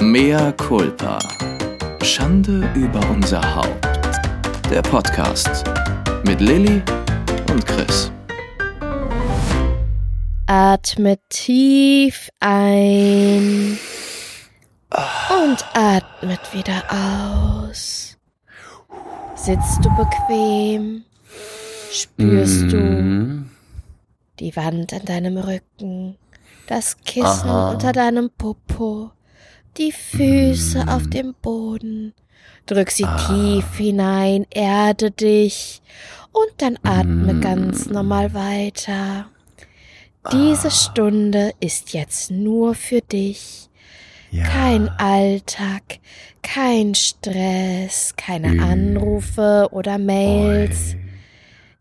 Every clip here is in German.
Mea culpa. Schande über unser Haupt. Der Podcast mit Lilly und Chris. Atme tief ein und atmet wieder aus. Sitzt du bequem? Spürst du Mhm. die Wand an deinem Rücken, das Kissen Aha. unter deinem Popo, die Füße auf dem Boden. Drück sie tief hinein, erde dich und dann atme ganz normal weiter. Diese Stunde ist jetzt nur für dich. Ja. Kein Alltag, kein Stress, keine Anrufe oder Mails.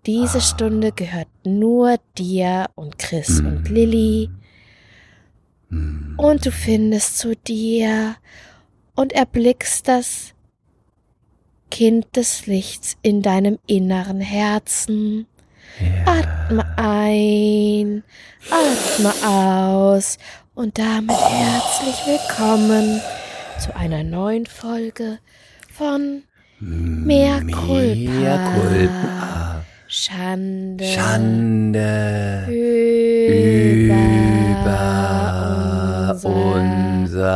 Diese Stunde gehört nur dir und Chris und Lilly. Und du findest zu dir und erblickst das Kind des Lichts in deinem inneren Herzen. Atme ein, atme aus und damit herzlich willkommen zu einer neuen Folge von Mehr culpa. Schande, Schande über, über unser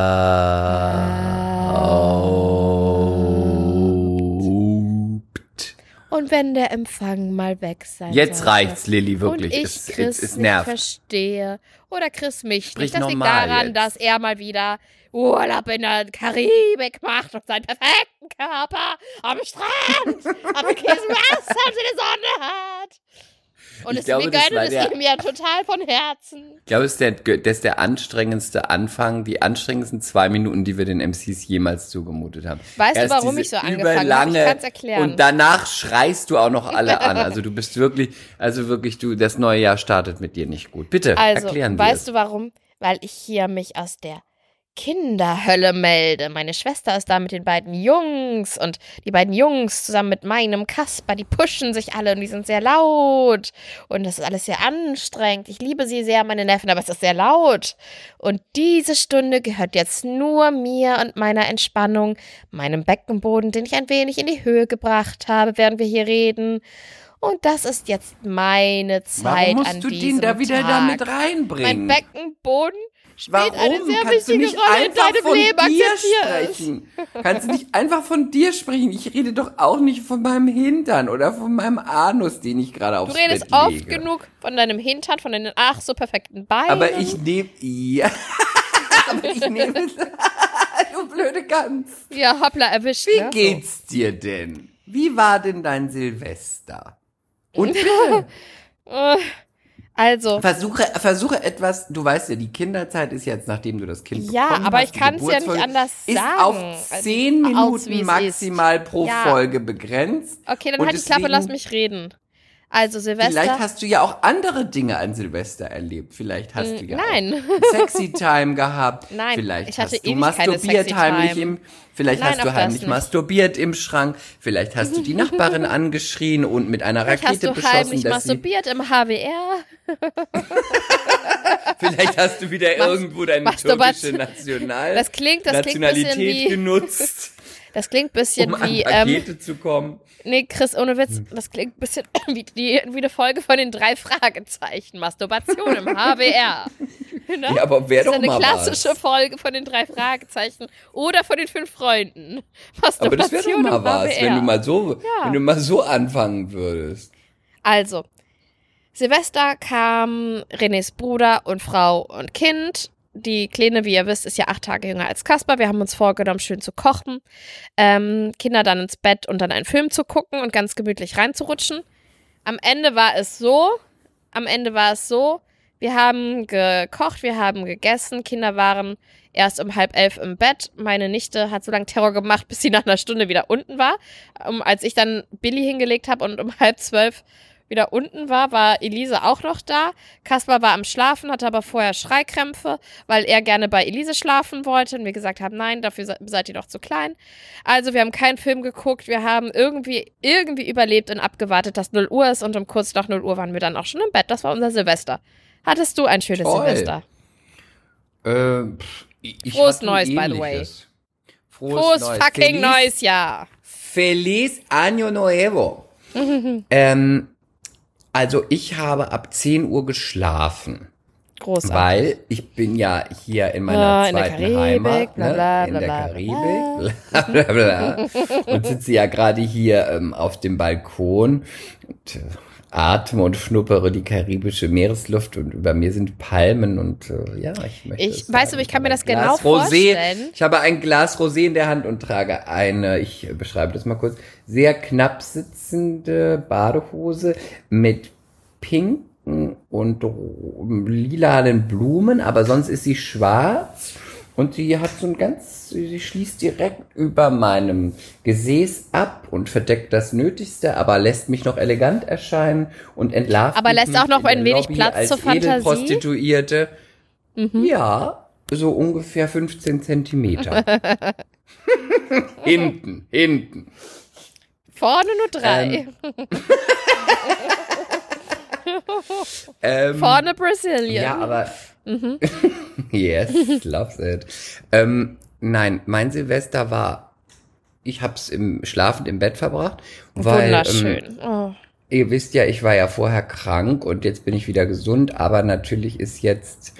Haupt. Und wenn der Empfang mal weg sein Jetzt sollte. reicht's, Lilly, wirklich. Und ich es, Chris es, es nicht nervt. verstehe. Oder Chris mich Sprich nicht. Das liegt daran, jetzt. dass er mal wieder Urlaub in der Karibik macht und seinen perfekten Körper am Strand, am kühlsten Wasser und die Sonne hat. Und Ich es glaube, mir das es ihm ja total von Herzen. Ich glaube, das ist, der, das ist der anstrengendste Anfang, die anstrengendsten zwei Minuten, die wir den MCs jemals zugemutet haben. Weißt du, Erst warum diese ich so angefangen habe? Ich überlange- kann's erklären. Und danach schreist du auch noch alle an. Also du bist wirklich, also wirklich, du, das neue Jahr startet mit dir nicht gut. Bitte, Also, erklären wir weißt es. du warum? Weil ich hier mich aus der Kinderhölle melde. Meine Schwester ist da mit den beiden Jungs und die beiden Jungs zusammen mit meinem Kasper, die pushen sich alle und die sind sehr laut und das ist alles sehr anstrengend. Ich liebe sie sehr, meine Neffen, aber es ist sehr laut. Und diese Stunde gehört jetzt nur mir und meiner Entspannung, meinem Beckenboden, den ich ein wenig in die Höhe gebracht habe, während wir hier reden. Und das ist jetzt meine Zeit Warum an musst du diesem den da wieder Tag. damit Mein reinbringen? Beckenboden spielt Warum eine sehr kannst du nicht Rolle in einfach von Leben. dir sprechen? Kannst du nicht einfach von dir sprechen? Ich rede doch auch nicht von meinem Hintern oder von meinem Anus, den ich gerade aufs Du redest Bett oft lege. genug von deinem Hintern, von deinen ach so perfekten Beinen. Aber ich nehme, ja, aber ich nehme, du blöde Gans. Ja, hoppla, erwischt. Wie ne? geht's dir denn? Wie war denn dein Silvester? Und bitte, Äh, Also, versuche, versuche etwas, du weißt ja, die Kinderzeit ist jetzt, nachdem du das Kind Ja, bekommen aber hast, ich die kann's ja nicht anders ist sagen. auf Also, zehn aus, wie Minuten es maximal ist. pro Ja. Folge begrenzt. okay, dann halt die Klappe, lass mich reden. Also, Vielleicht Silvester. hast du ja auch andere Dinge an Silvester erlebt. Vielleicht hast du ja nein. auch Sexy Time gehabt. Nein, Vielleicht ich hatte hast du masturbiert heimlich im. Vielleicht Nein, hast du heimlich masturbiert im Schrank. Vielleicht hast du die Nachbarin angeschrien und mit einer Vielleicht hast Rakete du beschossen, heimlich masturbiert im HWR. Vielleicht hast du wieder Mas- irgendwo deine türkische National Das klingt- das klingt ein bisschen Nationalität wie- genutzt, Das klingt ein bisschen um an wie. Ähm, Pakete zu kommen. nee, Chris, ohne Witz, Hm. das klingt ein bisschen wie, die, wie eine Folge von den drei Fragezeichen. Masturbation im HWR. Ne? Ja, aber wäre Das doch ist eine mal klassische was. Folge von den drei Fragezeichen oder von den fünf Freunden. Aber das wäre doch Masturbation mal was, wenn du mal so, Ja. wenn du mal so anfangen würdest. Also, Silvester kam Renés Bruder und Frau und Kind. Die Kleine, wie ihr wisst, ist ja acht Tage jünger als Kasper. Wir haben uns vorgenommen, schön zu kochen, ähm, Kinder dann ins Bett und dann einen Film zu gucken und ganz gemütlich reinzurutschen. Am Ende war es so, am Ende war es so, wir haben gekocht, wir haben gegessen, Kinder waren erst um halb elf im Bett. Meine Nichte hat so lange Terror gemacht, bis sie nach einer Stunde wieder unten war. Um, als ich dann Billy hingelegt habe und um halb zwölf wieder unten war, war Elise auch noch da. Kaspar war am Schlafen, hatte aber vorher Schreikrämpfe, weil er gerne bei Elise schlafen wollte und wir gesagt haben, nein, dafür se- seid ihr doch zu klein. Also wir haben keinen Film geguckt, wir haben irgendwie, irgendwie überlebt und abgewartet, dass 0 Uhr ist und um kurz nach 0 Uhr waren wir dann auch schon im Bett. Das war unser Silvester. Hattest du ein schönes Toll. Silvester? Äh, pff, Ich Frohes Neues, by the way. Frohes, Frohes Neues. fucking Feliz, neues Jahr. Feliz Año Nuevo. ähm, also ich habe ab 10 Uhr geschlafen. Großartig. Weil ich bin ja hier in meiner Ja, in der zweiten Karibik, Heimat, ne? bla, in bla, der bla, Karibik, bla, bla, bla. und sitze ja gerade hier ähm, auf dem Balkon und äh, atme und schnuppere die karibische Meeresluft und über mir sind Palmen und äh, ja, ich möchte. Ich- sagen. du, ich kann mir das genau Rosé. vorstellen. Ich habe ein Glas Rosé in der Hand und trage eine, ich beschreibe das mal kurz, sehr knapp sitzende Badehose mit pinken und lilanen Blumen, aber sonst ist sie schwarz und sie hat so ein ganz, sie schließt direkt über meinem Gesäß ab und verdeckt das Nötigste, aber lässt mich noch elegant erscheinen und entlarvt Aber lässt auch noch in ein wenig Lobby Platz zur Fantasie? Mhm. Edelprostituierte. Ja, so ungefähr 15 Zentimeter. hinten, hinten. Vorne nur drei. Ähm, Vorne Brazilian. Ja, aber. Mhm. yes, loves it. Ähm, nein, mein Silvester war. Ich hab's im schlafend im Bett verbracht, weil ähm, oh. ihr wisst ja, ich war ja vorher krank und jetzt bin ich wieder gesund, aber natürlich ist jetzt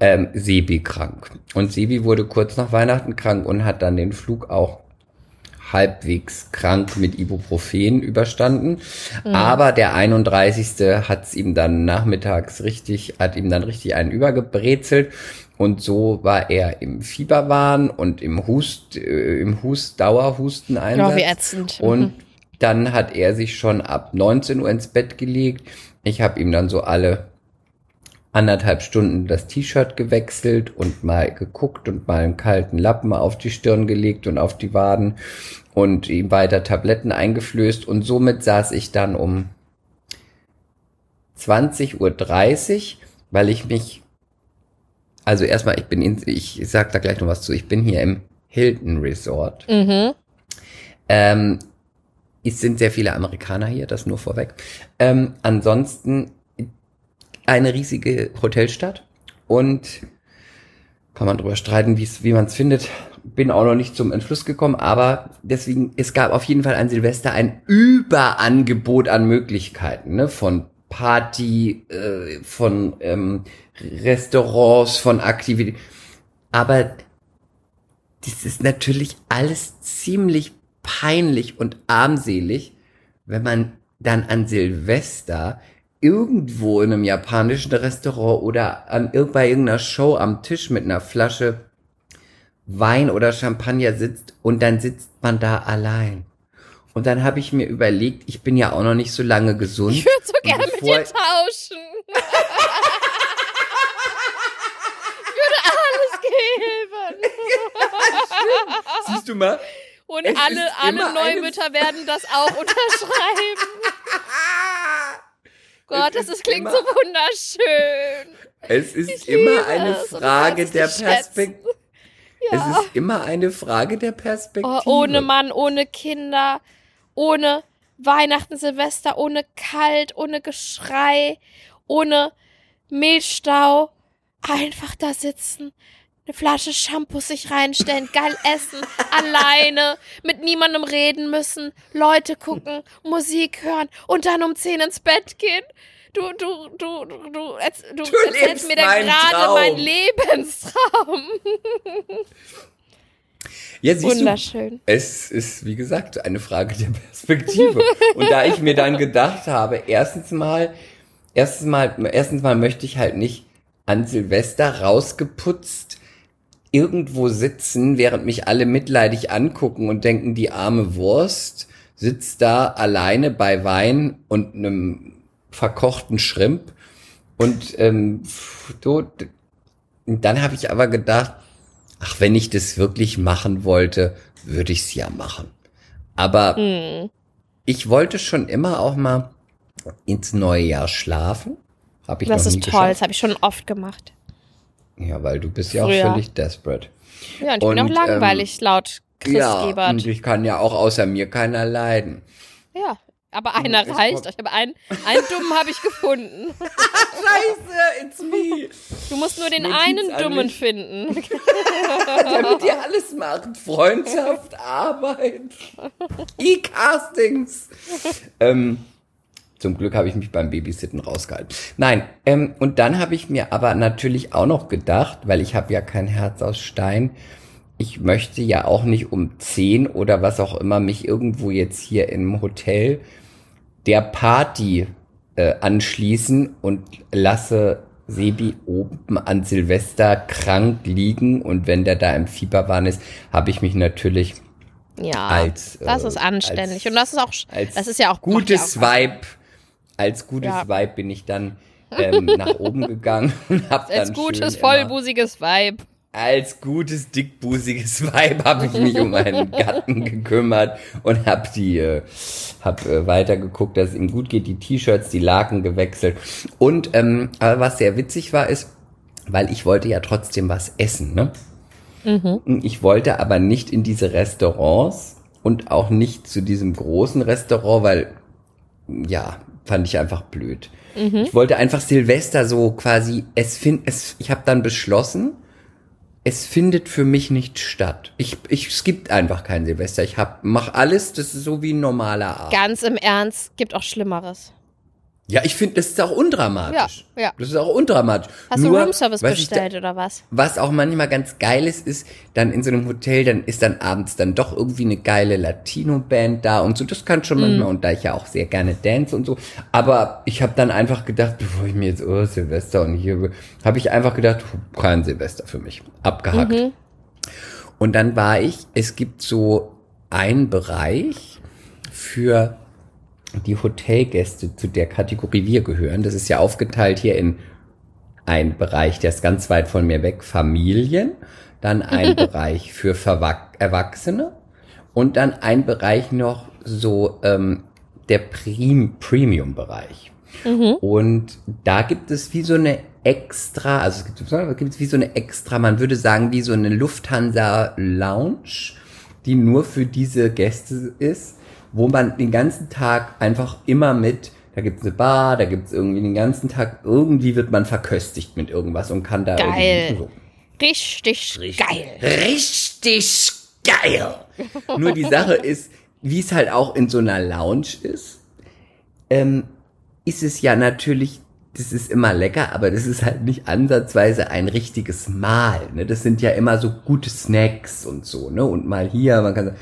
ähm, Sebi krank. Und Sebi wurde kurz nach Weihnachten krank und hat dann den Flug auch halbwegs krank mit Ibuprofen überstanden. Aber der 31. hat's ihm dann nachmittags richtig, hat ihm dann richtig einen übergebrezelt. Und so war er im Fieberwahn und im Hust, äh, im Hust, Dauerhusteneinsatz. Oh, wie ätzend. Und dann hat er sich schon ab 19 Uhr ins Bett gelegt. Ich habe ihm dann so alle anderthalb Stunden das T-Shirt gewechselt und mal geguckt und mal einen kalten Lappen auf die Stirn gelegt und auf die Waden und ihm weiter Tabletten eingeflößt und somit saß ich dann um 20.30 Uhr, weil ich mich, also erstmal, ich bin, in, ich sag da gleich noch was zu, ich bin hier im Hilton Resort. Mhm. Ähm, es sind sehr viele Amerikaner hier, das nur vorweg. Ähm, ansonsten eine riesige Hotelstadt und kann man drüber streiten, wie man es findet. Bin auch noch nicht zum Entschluss gekommen, aber deswegen, es gab auf jeden Fall an Silvester ein Überangebot an Möglichkeiten, ne? Von Party, äh, von ähm, Restaurants, von Aktivitäten. Aber das ist natürlich alles ziemlich peinlich und armselig, wenn man dann an Silvester irgendwo in einem japanischen Restaurant oder an bei irgendeiner Show am Tisch mit einer Flasche Wein oder Champagner sitzt und dann sitzt man da allein. Und dann habe ich mir überlegt, ich bin ja auch noch nicht so lange gesund. Ich würde so gerne mit dir tauschen. ich würde alles geben. Siehst du mal? Und Es alle, alle Neumütter werden das auch unterschreiben. Gott, das ist klingt immer- so wunderschön. Es ist Ich immer eine Frage der es Perspektive. Es ist immer eine Frage der Perspektive. Oh, ohne Mann, ohne Kinder, ohne Weihnachten, Silvester, ohne Kalt, ohne Geschrei, ohne Milchstau. Einfach da sitzen, eine Flasche Shampoo sich reinstellen, geil essen, alleine, mit niemandem reden müssen, Leute gucken, Musik hören und dann um 10 ins Bett gehen. Du, du, du, du, du, erz- du, lebst erzählst mir da gerade meinen Lebenstraum. Ja, siehst du, Wunderschön. es ist, wie gesagt, eine Frage der Perspektive. Und da ich mir dann gedacht habe, erstens mal, erstens mal, erstens mal möchte ich halt nicht an Silvester rausgeputzt irgendwo sitzen, während mich alle mitleidig angucken und denken, die arme Wurst sitzt da alleine bei Wein und einem verkochten Shrimp. Und ähm, so, dann habe ich aber gedacht, ach, wenn ich das wirklich machen wollte, würde ich es ja machen. Aber Hm. ich wollte schon immer auch mal ins neue Jahr schlafen. Hab ich Das noch nie ist toll, das geschafft. habe ich schon oft gemacht. Ja, weil du bist ja Früher. auch völlig desperate. Ja, und ich bin Und, auch langweilig, laut Chris ja, Gebert. und ich kann ja auch außer mir keiner leiden. Ja, Aber einer Es reicht. Ich habe einen, einen dummen habe ich gefunden. Scheiße, it's me. Du musst nur den Notiz einen dummen mich. finden. Damit ihr alles macht. Freundschaft, Arbeit, E-Castings. Ähm, zum Glück habe ich mich beim Babysitten rausgehalten. Nein, ähm, und dann habe ich mir aber natürlich auch noch gedacht, weil ich habe ja kein Herz aus Stein, ich möchte ja auch nicht um 10 oder was auch immer mich irgendwo jetzt hier im Hotel der Party äh, anschließen und lasse Sebi oben an Silvester krank liegen und wenn der da im Fieberwahn ist, habe ich mich natürlich Ja, Als, das äh, ist anständig. als- Und das ist auch, als das ist ja auch gutes ja auch Vibe, als gutes Ja. Vibe bin ich dann ähm, nach oben gegangen und hab Als dann gutes, schön immer- vollbusiges Vibe. Als gutes, dickbusiges Weib habe ich mich um meinen Gatten gekümmert und habe die, äh, hab äh, weitergeguckt, dass es ihm gut geht, die T-Shirts, die Laken gewechselt. Und ähm, aber was sehr witzig war, ist, weil ich wollte ja trotzdem was essen, ne? Ich wollte aber nicht in diese Restaurants und auch nicht zu diesem großen Restaurant, weil ja, fand ich einfach blöd. Ich wollte einfach Silvester so quasi, es find, es, ich habe dann beschlossen, es findet für mich nicht statt. Ich, ich es gibt einfach kein Silvester. Ich hab, mach alles, das ist so wie ein normaler Abend. Ganz im Ernst, gibt auch Schlimmeres. Ja, ich finde, das ist auch undramatisch. Ja, ja. Das ist auch undramatisch. Hast Nur, du Roomservice ich da- bestellt oder was? Was auch manchmal ganz geil ist, ist dann in so einem Hotel, dann ist dann abends dann doch irgendwie eine geile Latino-Band da und so. Das kann schon manchmal, und da ich ja auch sehr gerne dance und so. Aber ich habe dann einfach gedacht, bevor ich mir jetzt, oh, Silvester und hier, habe ich einfach gedacht, kein Silvester für mich. Abgehackt. Und dann war ich, es gibt so einen Bereich für die Hotelgäste, zu der Kategorie wir gehören. Das ist ja aufgeteilt hier in ein Bereich, der ist ganz weit von mir weg, Familien, dann ein Bereich für Verwach Erwachsene und dann ein Bereich noch so ähm, der Prim Premium-Bereich. Und da gibt es wie so eine extra, also es gibt, es gibt wie so eine extra, man würde sagen, wie so eine Lufthansa Lounge, die nur für diese Gäste ist, wo man den ganzen Tag einfach immer mit, da gibt's eine Bar, da gibt's irgendwie den ganzen Tag, irgendwie wird man verköstigt mit irgendwas und kann da Geil. irgendwie so. Richtig, geil. Richtig geil. Nur die Sache ist, wie es halt auch in so einer Lounge ist, ähm, ist es ja natürlich, das ist immer lecker, aber das ist halt nicht ansatzweise ein richtiges Mahl. Ne? Das sind ja immer so gute Snacks und so, ne? Und mal hier, man kann so.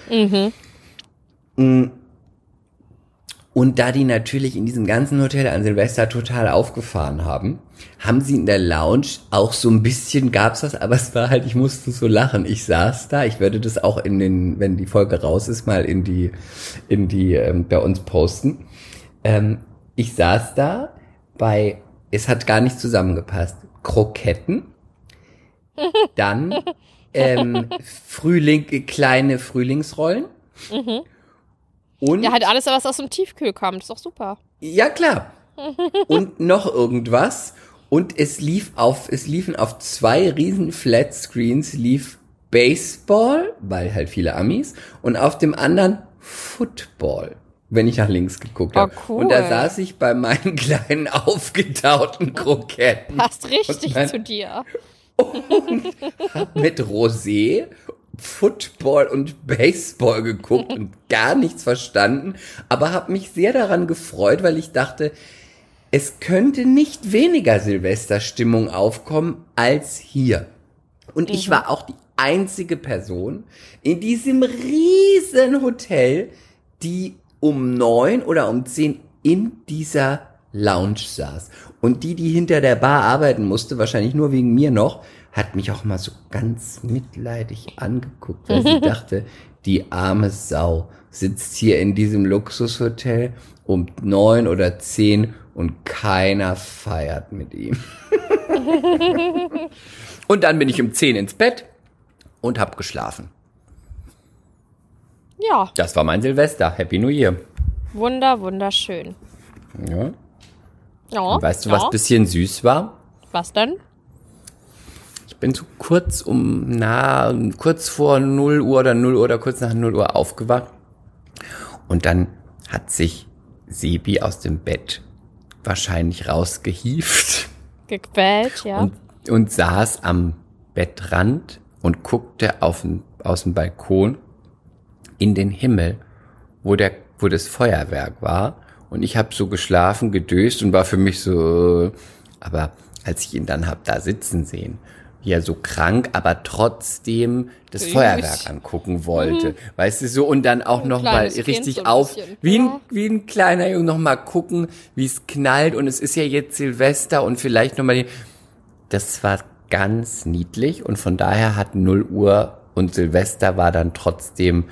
Und da die natürlich in diesem ganzen Hotel an Silvester total aufgefahren haben, haben sie in der Lounge auch so ein bisschen gab's was, aber es war halt, ich musste so lachen. Ich saß da, ich werde das auch in den, wenn die Folge raus ist, mal in die, in die ähm, bei uns posten. Ähm, ich saß da bei, es hat gar nicht zusammengepasst, Kroketten, dann ähm, Frühling, kleine Frühlingsrollen und Ja, halt alles, was aus dem Tiefkühl kommt. Ist doch super. ja, klar. Und noch irgendwas. Und es lief auf, es liefen auf zwei riesen Flatscreens lief Baseball, weil halt viele Amis, und auf dem anderen Football, wenn ich nach links geguckt Oh, habe. cool. Und da saß ich bei meinen kleinen aufgetauten Kroketten Passt richtig nein. zu dir. hab mit Rosé Football und Baseball geguckt und gar nichts verstanden, aber habe mich sehr daran gefreut, weil ich dachte, es könnte nicht weniger Silvesterstimmung aufkommen als hier. Und ich war auch die einzige Person in diesem riesen Hotel, die um neun oder um zehn in dieser Lounge saß. Und die, die hinter der Bar arbeiten musste, wahrscheinlich nur wegen mir noch, hat mich auch mal so ganz mitleidig angeguckt, weil sie dachte, die arme Sau sitzt hier in diesem Luxushotel um neun oder zehn und keiner feiert mit ihm. und dann bin ich um zehn ins Bett und hab geschlafen. Ja, Das war mein Silvester. Happy New Year. wunder, wunderschön. Ja. Ja, Und weißt du, ja. was bisschen süß war? Was denn? Ich bin so kurz um, na, kurz vor 0 Uhr oder 0 Uhr oder kurz nach 0 Uhr aufgewacht. Und dann hat sich Sebi aus dem Bett wahrscheinlich rausgehieft Gequält, ja. und, und saß am Bettrand und guckte auf aus dem Balkon in den Himmel, wo der, wo das Feuerwerk war. Und ich habe so geschlafen, gedöst und war für mich so, aber als ich ihn dann hab da sitzen sehen, wie er so krank, aber trotzdem das Süß. Feuerwerk angucken wollte, weißt du so und dann auch Ein noch mal kleines Kind richtig so auf, bisschen, wie ein ja. wie ein kleiner Junge noch mal gucken, wie es knallt und es ist ja jetzt Silvester und vielleicht noch mal die, das war ganz niedlich und von daher hat 0 Uhr und Silvester war dann trotzdem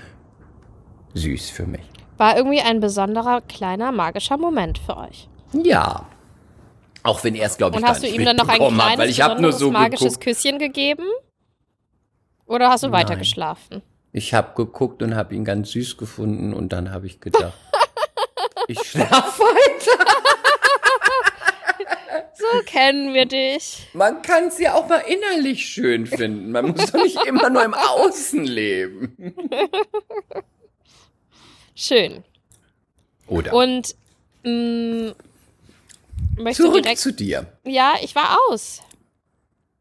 süß für mich. War irgendwie ein besonderer, kleiner, magischer Moment für euch. Ja. Auch wenn er es, glaube ich, Und hast du ihm dann noch ein kleines, weil ich nur so magisches geguckt. Küsschen gegeben? Oder hast du Nein. weiter geschlafen? Ich habe geguckt und habe ihn ganz süß gefunden und dann habe ich gedacht, ich schlafe weiter. So kennen wir dich. Man kann es ja auch mal innerlich schön finden. Man muss doch nicht immer nur im Außen leben. Schön. Oder Und mh, möchtest zurück direkt. zu dir. Ja, ich war aus.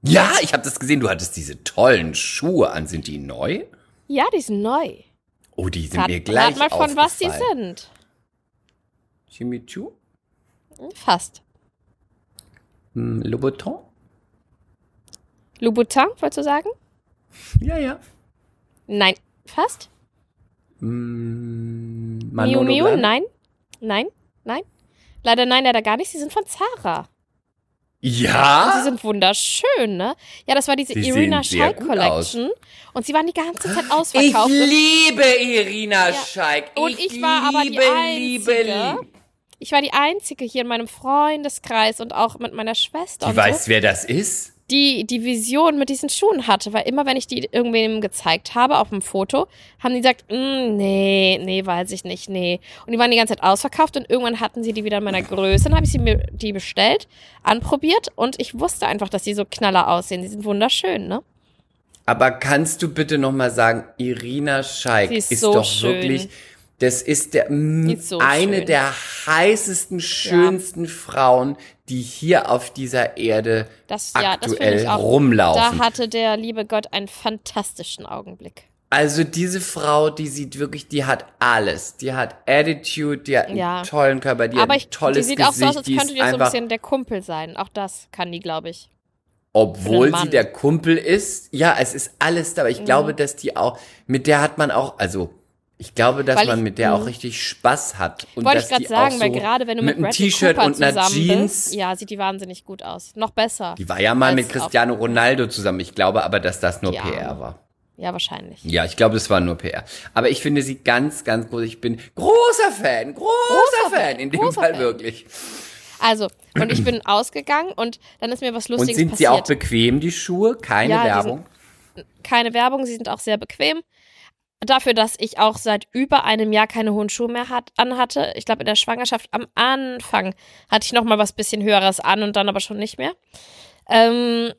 Ja, ich habe das gesehen. Du hattest diese tollen Schuhe an. Sind die neu? Ja, die sind neu. Oh, die sind Rat, mir gleich rat mal, von was die aufgefallen. sind. Jimmy Choo? Fast. Hm, Louboutin? Louboutin, wolltest du sagen? Ja, ja. Nein. Fast? Hm, Miu Miu? Nein. Nein. Nein. Leider nein, leider gar nicht. Sie sind von Zara. Und sie Ja? sind wunderschön, ne? Ja, das war diese Sie Irina gut Collection. Und sie waren die ganze Zeit Ich ausverkauft. Und liebe Irina Ja. Scheik. Und ich war aber die liebe, liebe, Einzige. liebe. ich war die Einzige hier in meinem Freundeskreis und auch mit meiner Schwester. Die und weiß, so, wer das ist? Die die Vision mit diesen Schuhen hatte, weil immer wenn ich die irgendwem gezeigt habe auf dem Foto, haben die gesagt, "Mm, nee, nee, weiß ich nicht, nee. Und die waren die ganze Zeit ausverkauft und irgendwann hatten sie die wieder in meiner Größe. Dann habe ich sie mir die bestellt, anprobiert und ich wusste einfach, dass die so knaller aussehen. Die sind wunderschön, ne? Aber kannst du bitte noch mal sagen, Irina Scheik ist ist, so doch schön. wirklich, das ist der so eine schön. der heißesten, schönsten Frauen, die hier auf dieser Erde Das, ja, aktuell ich auch. rumlaufen. Da hatte der liebe Gott einen fantastischen Augenblick. Also diese Frau, die sieht wirklich, die hat alles. Die hat Attitude, die hat einen Ja. tollen Körper, die Aber hat ich, ein tolles die sieht Gesicht, auch so aus, als könnte die so ein bisschen der Kumpel sein. Auch das kann die, glaube ich. obwohl sie der Kumpel ist. Ja, es ist alles da, aber ich glaube, dass die auch, mit der hat man auch, also ich glaube, dass Weil man ich- mit der auch mh. richtig Spaß hat. Und Wollte ich gerade sagen, auch weil so gerade wenn du mit, einem Bradley T-Shirt und einer zusammen Jeans, bist, ja, sieht die wahnsinnig gut aus. Noch besser. die war ja mal mit Cristiano Ronaldo zusammen. Ich glaube aber, dass das nur Ja. PR war. Ja, wahrscheinlich. Ja, ich glaube, das war nur PR. Aber ich finde sie ganz, ganz groß. Ich bin großer Fan, großer, Großer Fan, Fan, in dem Fall Fan. wirklich. Also, und ich bin ausgegangen und dann ist mir was Und Lustiges sind sie passiert. auch bequem, die Schuhe? Keine Ja, Werbung? Keine Werbung, sie sind auch sehr bequem. Dafür, dass ich auch seit über einem Jahr keine hohen Schuhe mehr hat, anhatte. Ich glaube, in der Schwangerschaft am Anfang hatte ich noch mal was bisschen Höheres an und dann aber schon nicht mehr. Ähm,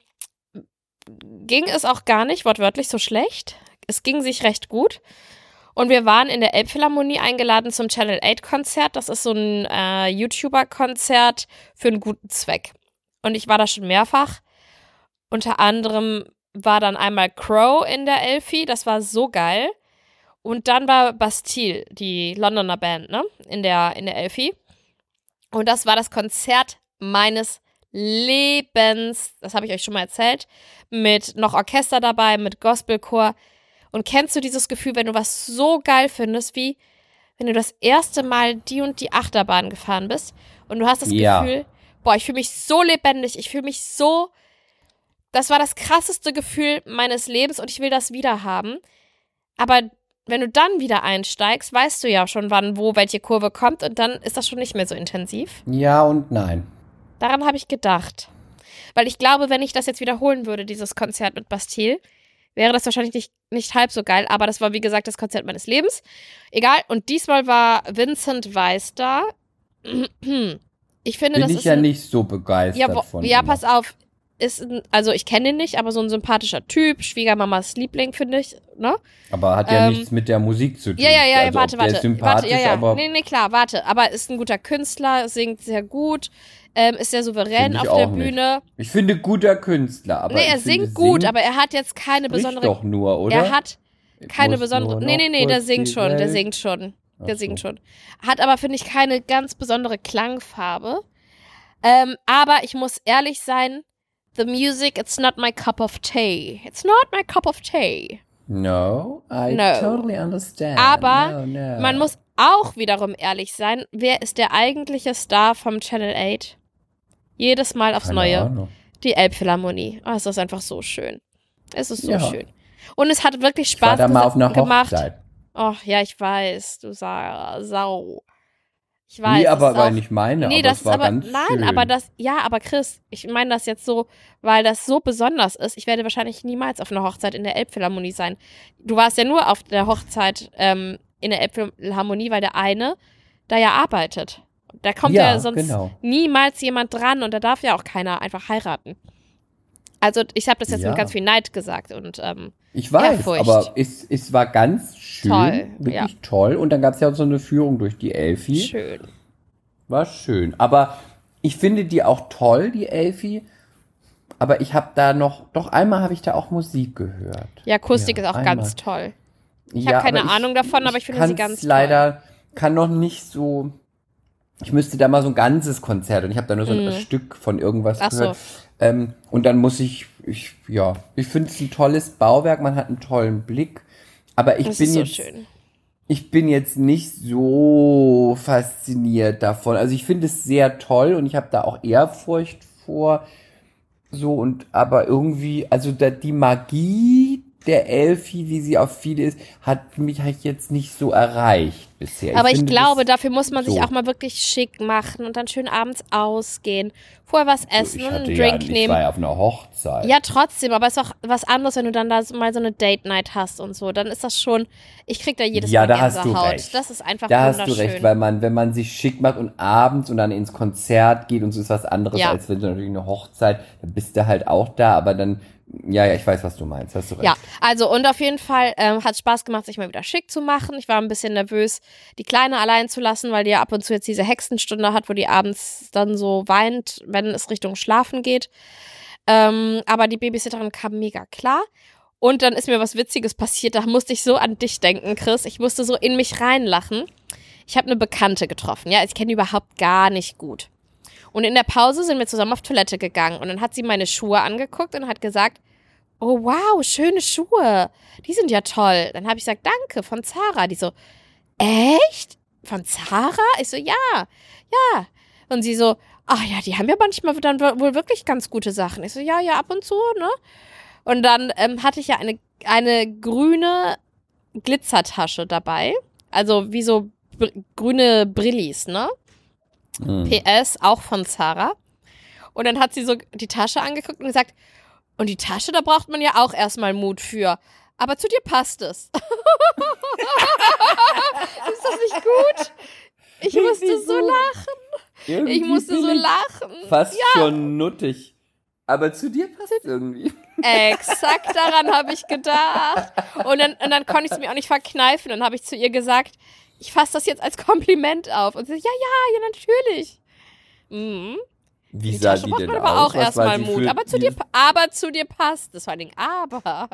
ging es auch gar nicht wortwörtlich so schlecht. Es ging sich recht gut. Und wir waren in der Elbphilharmonie eingeladen zum Channel 8 Konzert. Das ist so ein äh, YouTuber-Konzert für einen guten Zweck. Und ich war da schon mehrfach. Unter anderem war dann einmal Crow in der Elfi, das war so geil. Und dann war Bastille, die Londoner Band, ne, in der, in der Elfi. Und das war das Konzert meines Lebens. Das habe ich euch schon mal erzählt. Mit noch Orchester dabei, mit Gospelchor. Und kennst du dieses Gefühl, wenn du was so geil findest, wie wenn du das erste Mal die und die Achterbahn gefahren bist und du hast das Ja. Gefühl, boah, ich fühle mich so lebendig, ich fühle mich so. Das war das krasseste Gefühl meines Lebens und ich will das wieder haben. Aber wenn du dann wieder einsteigst, weißt du ja schon, wann, wo, welche Kurve kommt und dann ist das schon nicht mehr so intensiv. Ja und nein. Daran habe ich gedacht. Weil ich glaube, wenn ich das jetzt wiederholen würde, dieses Konzert mit Bastille, wäre das wahrscheinlich nicht, nicht halb so geil. Aber das war, wie gesagt, das Konzert meines Lebens. Egal. Und diesmal war Vincent Weiss da. Ich finde, Bin das ich ist ja nicht so begeistert ja, wo, von ja, ihm. pass auf. Ist, ein, also ich kenne ihn nicht, aber so ein sympathischer Typ, Schwiegermamas Liebling, finde ich, ne? Aber hat ja Ähm, nichts mit der Musik zu tun. Ja, ja, ja, also, warte, warte. Ist sympathisch, warte, ja, ja. aber nee, nee, klar, warte. Aber ist ein guter Künstler, singt sehr gut, ähm, ist sehr souverän auf der auch nicht. Bühne. ich finde guter Künstler. Aber nee, er ich finde, singt gut, singen aber er hat jetzt keine besondere. doch nur, oder? Er hat keine besondere. Nee, nee, nee, der singt schon, der singt schon. Der singt schon. Hat aber, finde ich, keine ganz besondere Klangfarbe. Ähm, aber ich muss ehrlich sein, the music, it's not my cup of tea. It's not my cup of tea. No, I No. totally understand. Aber no, no. Man muss auch wiederum ehrlich sein, wer ist der eigentliche Star vom Channel 8? Jedes Mal aufs Keine Neue. Ahnung. Die Elbphilharmonie. Oh, es ist einfach so schön. Es ist so Ja. schön. Und es hat wirklich Ich war Spaß da mal auf einer gemacht. Hochzeit. Oh, ja, ich weiß, du Sa Sau. Ich weiß. nee, aber auch, nicht meine, Nee, aber das es ist war aber ganz nein, schön. aber das ja, aber Chris, ich meine das jetzt so, weil das so besonders ist. Ich werde wahrscheinlich niemals auf einer Hochzeit in der Elbphilharmonie sein. Du warst ja nur auf der Hochzeit ähm, in der Elbphilharmonie, weil der eine da ja arbeitet. Da kommt ja, Ja, sonst genau. niemals jemand dran und da darf ja auch keiner einfach heiraten. Also ich habe das jetzt Ja. mit ganz viel Neid gesagt und ähm, Ich weiß, Ehrfurcht. aber es, es war ganz schön, Toll, wirklich ja. toll. Und dann gab es ja auch so eine Führung durch die Elfi. schön. War schön. Aber ich finde die auch toll, die Elfi. Aber ich habe da noch, doch einmal habe ich da auch Musik gehört. Ja, Akustik Ja, ist auch einmal. ganz toll. Ich hab keine Ahnung davon, aber ich finde sie ganz toll. leider, kann noch nicht so. Ich müsste da mal so ein ganzes Konzert und ich habe da nur so ein Stück von irgendwas. Ach so. gehört. Ähm, und dann muss ich, ich ja, ich finde es ein tolles Bauwerk, man hat einen tollen Blick. Aber ich Das bin so jetzt, schön. ich bin jetzt nicht so fasziniert davon. Also ich finde es sehr toll und ich habe da auch Ehrfurcht vor. So und aber irgendwie, also da, die Magie der Elfi, wie sie auf viele ist, hat mich halt jetzt nicht so erreicht bisher. Aber ich, finde glaube, dafür muss man sich so. auch mal wirklich schick machen und dann schön abends ausgehen, vorher was essen ich und einen ja, Drink ich nehmen. war ja auf einer Hochzeit. Ja, trotzdem, aber es ist auch was anderes, wenn du dann da mal so eine Date Night hast und so. Dann ist das schon, ich krieg da jedes Ja, Mal da hast du recht. Das ist einfach Da hast du recht, weil man, wenn man sich schick macht und abends und dann ins Konzert geht und so ist was anderes, Ja. als wenn du natürlich eine Hochzeit, dann bist du halt auch da, aber dann, ja, ja, ich weiß, was du meinst, hast du recht. Ja, also und auf jeden Fall ähm, hat Spaß gemacht, sich mal wieder schick zu machen. Ich war ein bisschen nervös, die Kleine allein zu lassen, weil die ja ab und zu jetzt diese Hexenstunde hat, wo die abends dann so weint, wenn es Richtung Schlafen geht. Ähm, aber die Babysitterin kam mega klar. Und dann ist mir was Witziges passiert. Da musste ich so an dich denken, Chris. Ich musste so in mich reinlachen. Ich habe eine Bekannte getroffen. Ja, ich kenne die überhaupt gar nicht gut. Und in der Pause sind wir zusammen auf Toilette gegangen. Und dann hat sie meine Schuhe angeguckt und hat gesagt, oh wow, schöne Schuhe. Die sind ja toll. Dann habe ich gesagt, danke, von Zara. Die so, echt? Von Zara? Ich so, ja, ja. Und sie so, ach ja, die haben ja manchmal dann wohl wirklich ganz gute Sachen. Ich so, ja, ja, ab und zu, ne? Und dann ähm, hatte ich ja eine, eine grüne Glitzertasche dabei. Also wie so br grüne Brillis, ne? Hm. PS, auch von Zara. Und dann hat sie so die Tasche angeguckt und gesagt, und die Tasche, da braucht man ja auch erstmal Mut für. Aber zu dir passt es. Ist das nicht gut? Ich musste Richtig so lachen. Irgendwie Ich musste so lachen. Fast schon nuttig. Aber zu dir passt irgendwie. Exakt daran habe ich gedacht. Und dann, und dann konnte ich es mir auch nicht verkneifen. Dann habe ich zu ihr gesagt, ich fasse das jetzt als Kompliment auf. Und sie so, ja, ja, ja, natürlich. Mhm. Wie Die sah Tasche die braucht denn man aber aus? auch Was war erstmal sie Mut. Aber zu, dir, aber zu dir passt es vor allen Dingen. Aber.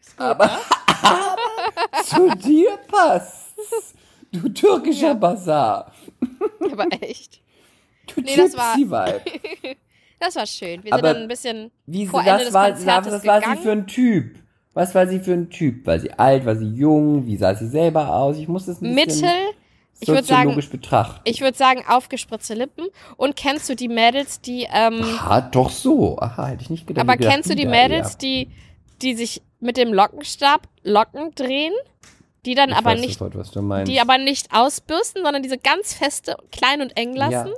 Ist gut, Aber, ne? aber zu dir passt's. Du türkischer Ja. Bazar. aber echt. Du Nee, das war-. Das war schön. Wir Aber sind dann ein bisschen Wie vor sie, Ende das des war, Konzertes was war sie für ein Typ? Was war sie für ein Typ? War sie alt? War sie jung? Wie sah sie selber aus? Ich muss das ein bisschen Mittel. Ich würde sagen, betrachten. ich würde sagen, aufgespritzte Lippen. Und kennst du die Mädels, die, ähm, Aha, doch so. Aha, hätte ich nicht gedacht. aber gedacht, kennst du die Mädels, eher. die, die sich mit dem Lockenstab Locken drehen? Die dann Ich aber weiß nicht, sofort, was du meinst. die aber nicht ausbürsten, sondern diese ganz feste, klein und eng lassen?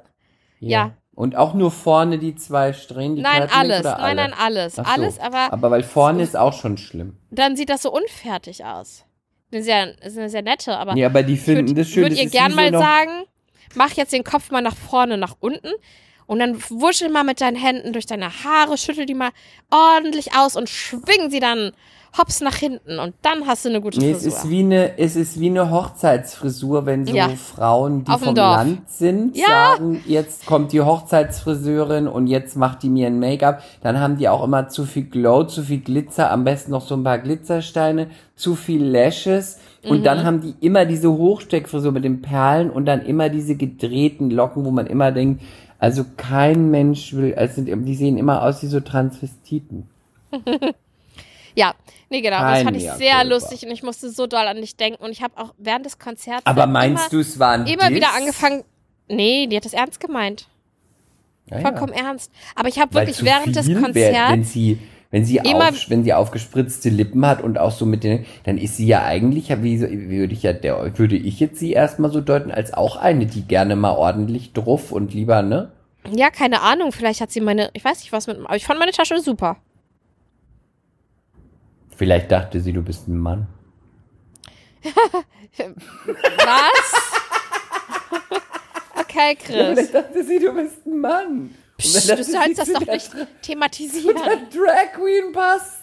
ja. Und auch nur vorne die zwei Strähnen, die Nein, alles. oder Nein, alle? nein, alles. Ach so. Alles, aber Aber weil vorne ist auch schon schlimm. dann sieht das so unfertig aus. Sehr, ist eine sehr nette, aber Nee, aber die ich finden würd- das schön. Würdet ihr gern mal sagen, mach jetzt den Kopf mal nach vorne, nach unten Und dann wuschel mal mit deinen Händen durch deine Haare, schüttel die mal ordentlich aus und schwing sie dann hops nach hinten und dann hast du eine gute Nee, es Frisur. ist wie eine, es ist wie eine Hochzeitsfrisur, wenn so Ja. Frauen, die vom Dorf. Land sind, Ja. sagen, jetzt kommt die Hochzeitsfriseurin und jetzt macht die mir ein Make-up. Dann haben die auch immer zu viel Glow, zu viel Glitzer, am besten noch so ein paar Glitzersteine, zu viel Lashes. Und Mhm. dann haben die immer diese Hochsteckfrisur mit den Perlen und dann immer diese gedrehten Locken, wo man immer denkt, also kein Mensch will, also die sehen immer aus wie so Transvestiten. Ja, nee, genau. das Kein fand ich sehr culpa. lustig und ich musste so doll an dich denken. Und ich habe auch während des Konzerts. Aber meinst immer, du, es war ein Immer Diss? wieder angefangen. Nee, die hat das ernst gemeint. Ja, ja. Vollkommen ernst. Aber ich habe wirklich während des viel wär- Konzerts. wenn sie wenn sie Immer- auf, wenn sie aufgespritzte Lippen hat und auch so mit den dann ist sie ja eigentlich wie so- würde ich ja der würde ich jetzt sie erstmal so deuten als auch eine die gerne mal ordentlich druff und lieber ne Ja, keine Ahnung. Vielleicht hat sie meine. Ich weiß nicht, was mit. Aber ich fand meine Tasche super. Vielleicht dachte sie du bist ein Mann Was? okay, Chris. dachte sie du bist ein Mann Psst, du sollst das doch nicht thematisieren. Drag Queen passt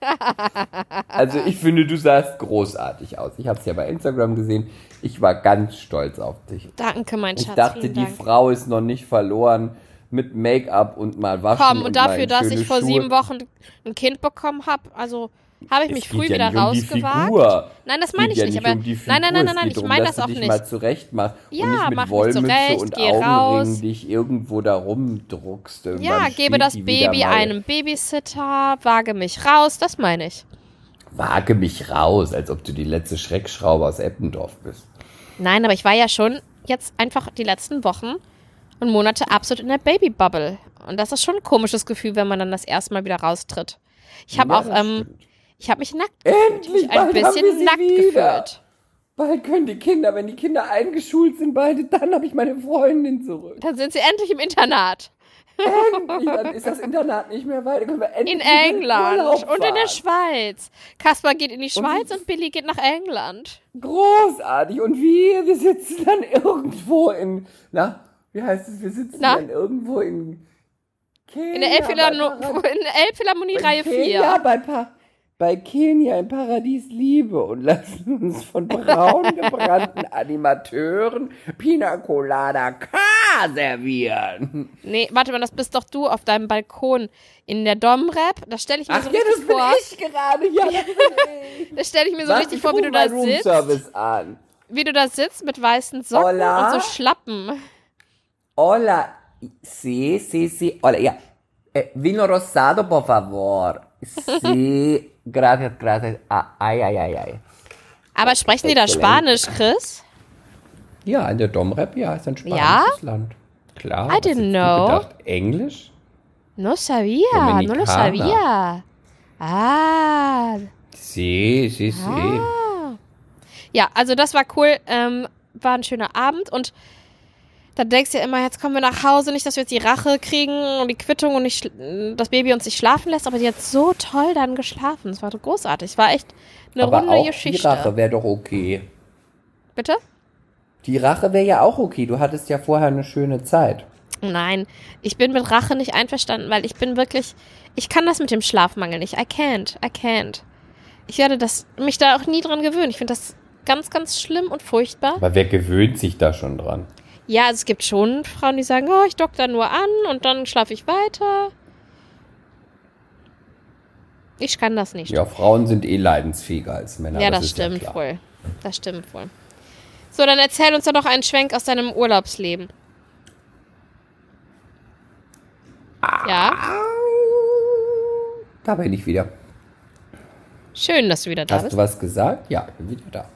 also ich finde du sahst großartig aus ich habe es ja bei Instagram gesehen ich war ganz stolz auf dich Danke, mein Ich Schatz. dachte, vielen die Dank. Frau ist noch nicht verloren mit Make-up und mal waschen. Komm, und mal dafür, dass ich vor Schuhe. sieben Wochen ein Kind bekommen habe, also habe ich Es mich früh ja wieder um rausgewagt. Nein, das meine ich ja nicht. Aber um nein, nein, nein, nein, nein, ich meine das auch nicht. mal zurecht machst Ja, und nicht mach mit mich Wollmütze zurecht, und geh raus. dich irgendwo da rumdruckst. Ja, gebe das Baby einem Babysitter, wage mich raus, das meine ich. Wage mich raus, als ob du die letzte Schreckschraube aus Eppendorf bist. Nein, aber ich war ja schon jetzt einfach die letzten Wochen und Monate absolut in der Babybubble. Und das ist schon ein komisches Gefühl, wenn man dann das erste Mal wieder raustritt. Ich habe auch, ähm, ich habe mich nackt Endlich, mich ein bisschen nackt wieder. gefühlt. Bald können die Kinder, wenn die Kinder eingeschult sind, bald, dann habe ich meine Freundin zurück. Dann sind sie endlich im Internat. Endlich, dann ist das Internat nicht mehr weit. Können wir endlich In England und in der. Schweiz. Kaspar geht in die Schweiz wie- und Billy geht nach England. Großartig. Und wir, wir sitzen dann irgendwo in, na, wie heißt es, wir sitzen Na? dann irgendwo in Kenia. In der Elbphilharmo- bei Parad- in der Elbphilharmonie bei Reihe Kenia, 4. bei, pa bei Kenia im Paradies Liebe und lassen uns von braun gebrannten Animateuren Pina Colada K servieren. Nee, warte mal, das bist doch du auf deinem Balkon in der Domrep. Da stelle ich mir Ach so ja, richtig das bin vor. ich gerade. Ja, das bin ich. Da stelle ich mir so Warte, richtig ich vor, wie du da sitzt. Roomservice an. Wie du da sitzt mit weißen Socken Hola. und so Schlappen. Hola, sí, sí, sí. Hola, ja. Eh, vino rosado, por favor. Sí, gracias, gracias. Ah, ay, ay, ay, ay. Aber sprechen die da. Spanisch, Chris? Ja, in der Domrep, ja, ist ein spanisches Ja? Land. Klar. I didn't know. Gedacht? Englisch? No sabía, no lo sabía. Ah. Sí, sí, sí. ah. Ja, also das war cool. Ähm, war ein schöner Abend und da denkst du ja immer, jetzt kommen wir nach Hause, nicht, dass wir jetzt die Rache kriegen und die Quittung und nicht, das Baby uns nicht schlafen lässt, aber die hat so toll dann geschlafen. Es war so großartig. Es war echt eine Aber runde auch die Geschichte. Rache wäre doch okay. Bitte? Die Rache wäre ja auch okay. Du hattest ja vorher eine schöne Zeit. Nein, ich bin mit Rache nicht einverstanden, weil ich bin wirklich, ich kann das mit dem Schlafmangel nicht. I can't, I can't. Ich werde das, mich da auch nie dran gewöhnen. Ich finde das ganz, ganz schlimm und furchtbar. Aber wer gewöhnt sich da schon dran? Ja, also es gibt schon Frauen, die sagen, oh, ich dock da nur an und dann schlafe ich weiter. Ich kann das nicht. Ja, Frauen sind eh leidensfähiger als Männer. ja, das, ist stimmt klar. wohl. Das stimmt wohl. So, dann erzähl uns doch noch einen Schwenk aus deinem Urlaubsleben. Ja, Da bin ich wieder. schön, dass du wieder da Hast bist. du was gesagt? Ja, ich bin wieder da.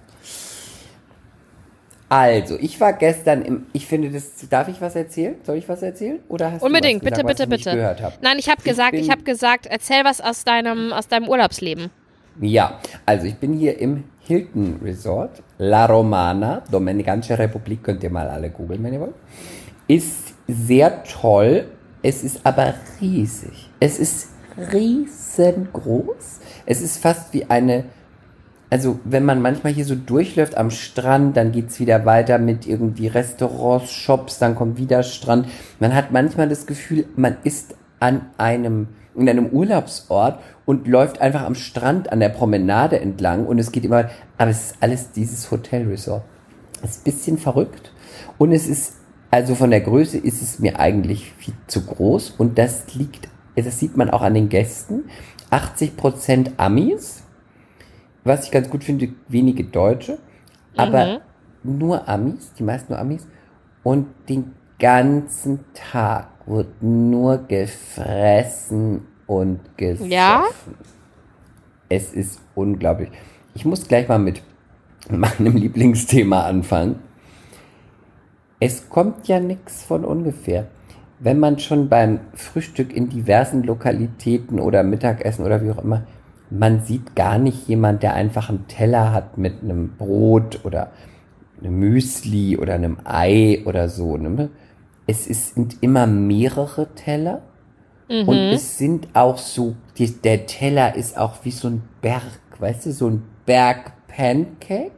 Also, ich war gestern im. Ich finde das. Darf ich was erzählen? Soll ich was erzählen? Oder hast Unbedingt, du was bitte, gesagt, bitte, was ich bitte. Gehört habe? Nein, ich habe gesagt, bin- ich habe gesagt, erzähl was aus deinem, aus deinem Urlaubsleben. Ja, also ich bin hier im Hilton Resort, La Romana, Dominikanische Republik, könnt ihr mal alle googeln, wenn ihr wollt. Ist sehr toll, es ist aber riesig. Es ist riesengroß. Es ist fast wie eine also wenn man manchmal hier so durchläuft am Strand, dann geht's wieder weiter mit irgendwie Restaurants, Shops, dann kommt wieder Strand. Man hat manchmal das Gefühl, man ist an einem, in einem Urlaubsort und läuft einfach am Strand an der Promenade entlang und es geht immer, aber es ist alles dieses Hotelresort. Es ist bisschen verrückt und es ist, also von der Größe ist es mir eigentlich viel zu groß und das liegt, das sieht man auch an den Gästen. 80 Prozent Amis, was ich ganz gut finde, wenige Deutsche, aber nur Amis, die meisten nur Amis. Und den ganzen Tag wird nur gefressen und gesoffen. Ja? Es ist unglaublich. Ich muss gleich mal mit meinem Lieblingsthema anfangen. Es kommt ja nichts von ungefähr. Wenn man schon beim Frühstück in diversen Lokalitäten oder Mittagessen oder wie auch immer, man sieht gar nicht jemand, der einfach einen Teller hat mit einem Brot oder einem Müsli oder einem Ei oder so. Ne? Es ist, sind immer mehrere Teller und es sind auch so, die, der Teller ist auch wie so ein Berg, weißt du, so ein Berg Pancakes,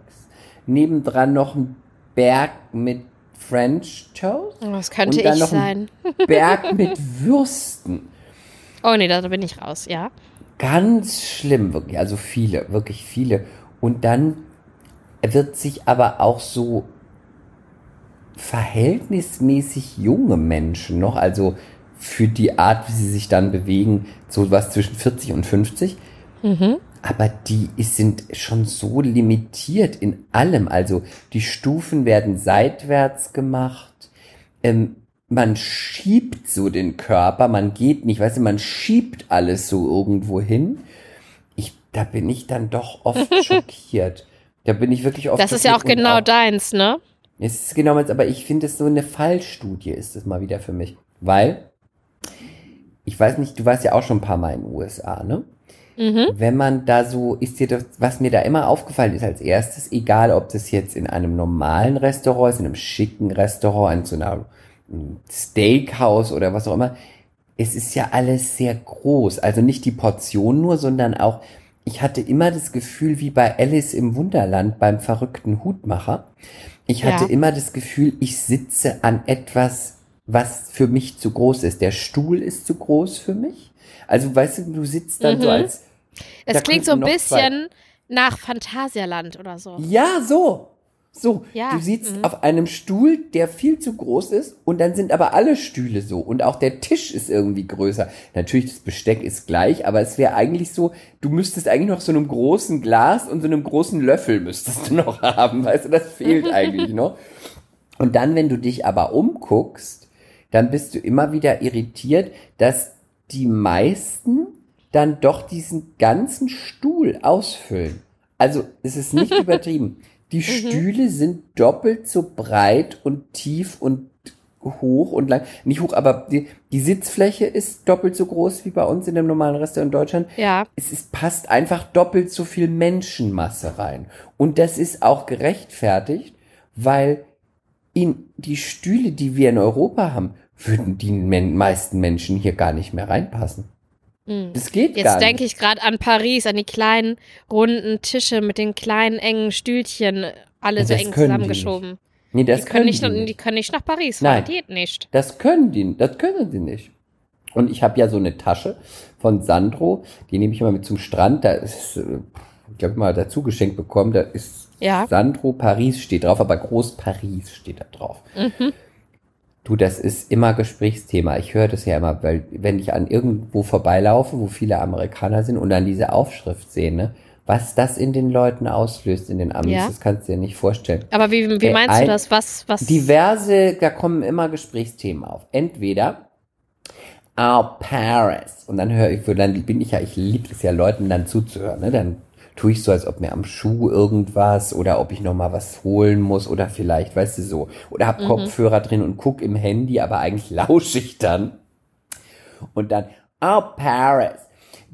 nebendran noch ein Berg mit French Toast. Das könnte und dann ich noch sein. Ein Berg mit Würsten. Oh nee, da bin ich raus, ja. Ganz schlimm, wirklich. Also viele, wirklich viele. Und dann wird sich aber auch so verhältnismäßig junge Menschen noch, also für die Art, wie sie sich dann bewegen, so was zwischen 40 und 50. Aber die sind schon so limitiert in allem. Also die Stufen werden seitwärts gemacht. Ähm, man schiebt so den Körper, man geht nicht, weißt du, man schiebt alles so irgendwo hin. Ich, da bin ich dann doch oft schockiert. Da bin ich wirklich oft Das ist ja auch genau deins, ne? es ist genau meins, aber ich finde es so eine Fallstudie ist es mal wieder für mich. Weil, ich weiß nicht, du warst ja auch schon ein paar Mal in den USA, ne? Mhm. Wenn man da so, ist dir das, was mir da immer aufgefallen ist als erstes, egal ob das jetzt in einem normalen Restaurant ist, in einem schicken Restaurant, in so einer Steakhouse oder was auch immer, es ist ja alles sehr groß. Also nicht die Portion nur, sondern auch, ich hatte immer das Gefühl, wie bei Alice im Wunderland beim verrückten Hutmacher. Ich hatte Ja. immer das Gefühl, ich sitze an etwas, was für mich zu groß ist. Der Stuhl ist zu groß für mich. Also, weißt du, du sitzt dann so Mhm. als. Es Da klingt so ein bisschen nach Phantasialand oder so. Ja, so. So, Ja, du sitzt mhm. auf einem Stuhl, der viel zu groß ist und dann sind aber alle Stühle so und auch der Tisch ist irgendwie größer. Natürlich, das Besteck ist gleich, aber es wäre eigentlich so, du müsstest eigentlich noch so einem großen Glas und so einem großen Löffel müsstest du noch haben, weißt du, das fehlt eigentlich noch. Und dann, wenn du dich aber umguckst, dann bist du immer wieder irritiert, dass die meisten dann doch diesen ganzen Stuhl ausfüllen. Also es ist nicht übertrieben. Die Stühle sind doppelt so breit und tief und hoch und lang. Nicht hoch, aber die, die Sitzfläche ist doppelt so groß wie bei uns in dem normalen Restaurant in Deutschland Ja. es ist, passt einfach doppelt so viel Menschenmasse rein. Und das ist auch gerechtfertigt, weil in die Stühle, die wir in Europa haben, würden die men meisten Menschen hier gar nicht mehr reinpassen. Das geht Jetzt denke ich gerade an Paris, an die kleinen runden Tische mit den kleinen engen Stühlchen, alle Ja, so das eng können die zusammengeschoben. nee, das Die können, nicht, die die, nicht. können nicht nach Paris Nein. fahren, geht nicht. Das können die, das können sie nicht. Und ich habe ja so eine Tasche von Sandro, die nehme ich immer mit zum Strand. Da ist, äh, ich habe mal dazu geschenkt bekommen, da ist Ja. Sandro Paris steht drauf, aber groß Paris steht da drauf. Du, das ist immer Gesprächsthema. Ich höre das ja immer, weil wenn ich an irgendwo vorbeilaufe, wo viele Amerikaner sind und dann diese Aufschrift sehe, ne, was das in den Leuten auslöst, in den Amis, Ja. das kannst du dir nicht vorstellen. Aber wie, wie Äh, meinst ein- du das? Was, was? Diverse, da kommen immer Gesprächsthemen auf. Entweder Oh, Paris. Und dann höre ich, dann bin ich ja, ich liebe es ja, Leuten dann zuzuhören. Ne? Dann tue ich so, als ob mir am Schuh irgendwas oder ob ich noch mal was holen muss oder vielleicht, weißt du so. Oder hab Kopfhörer drin und guck im Handy, aber eigentlich lausche ich dann. Und dann, oh, Paris.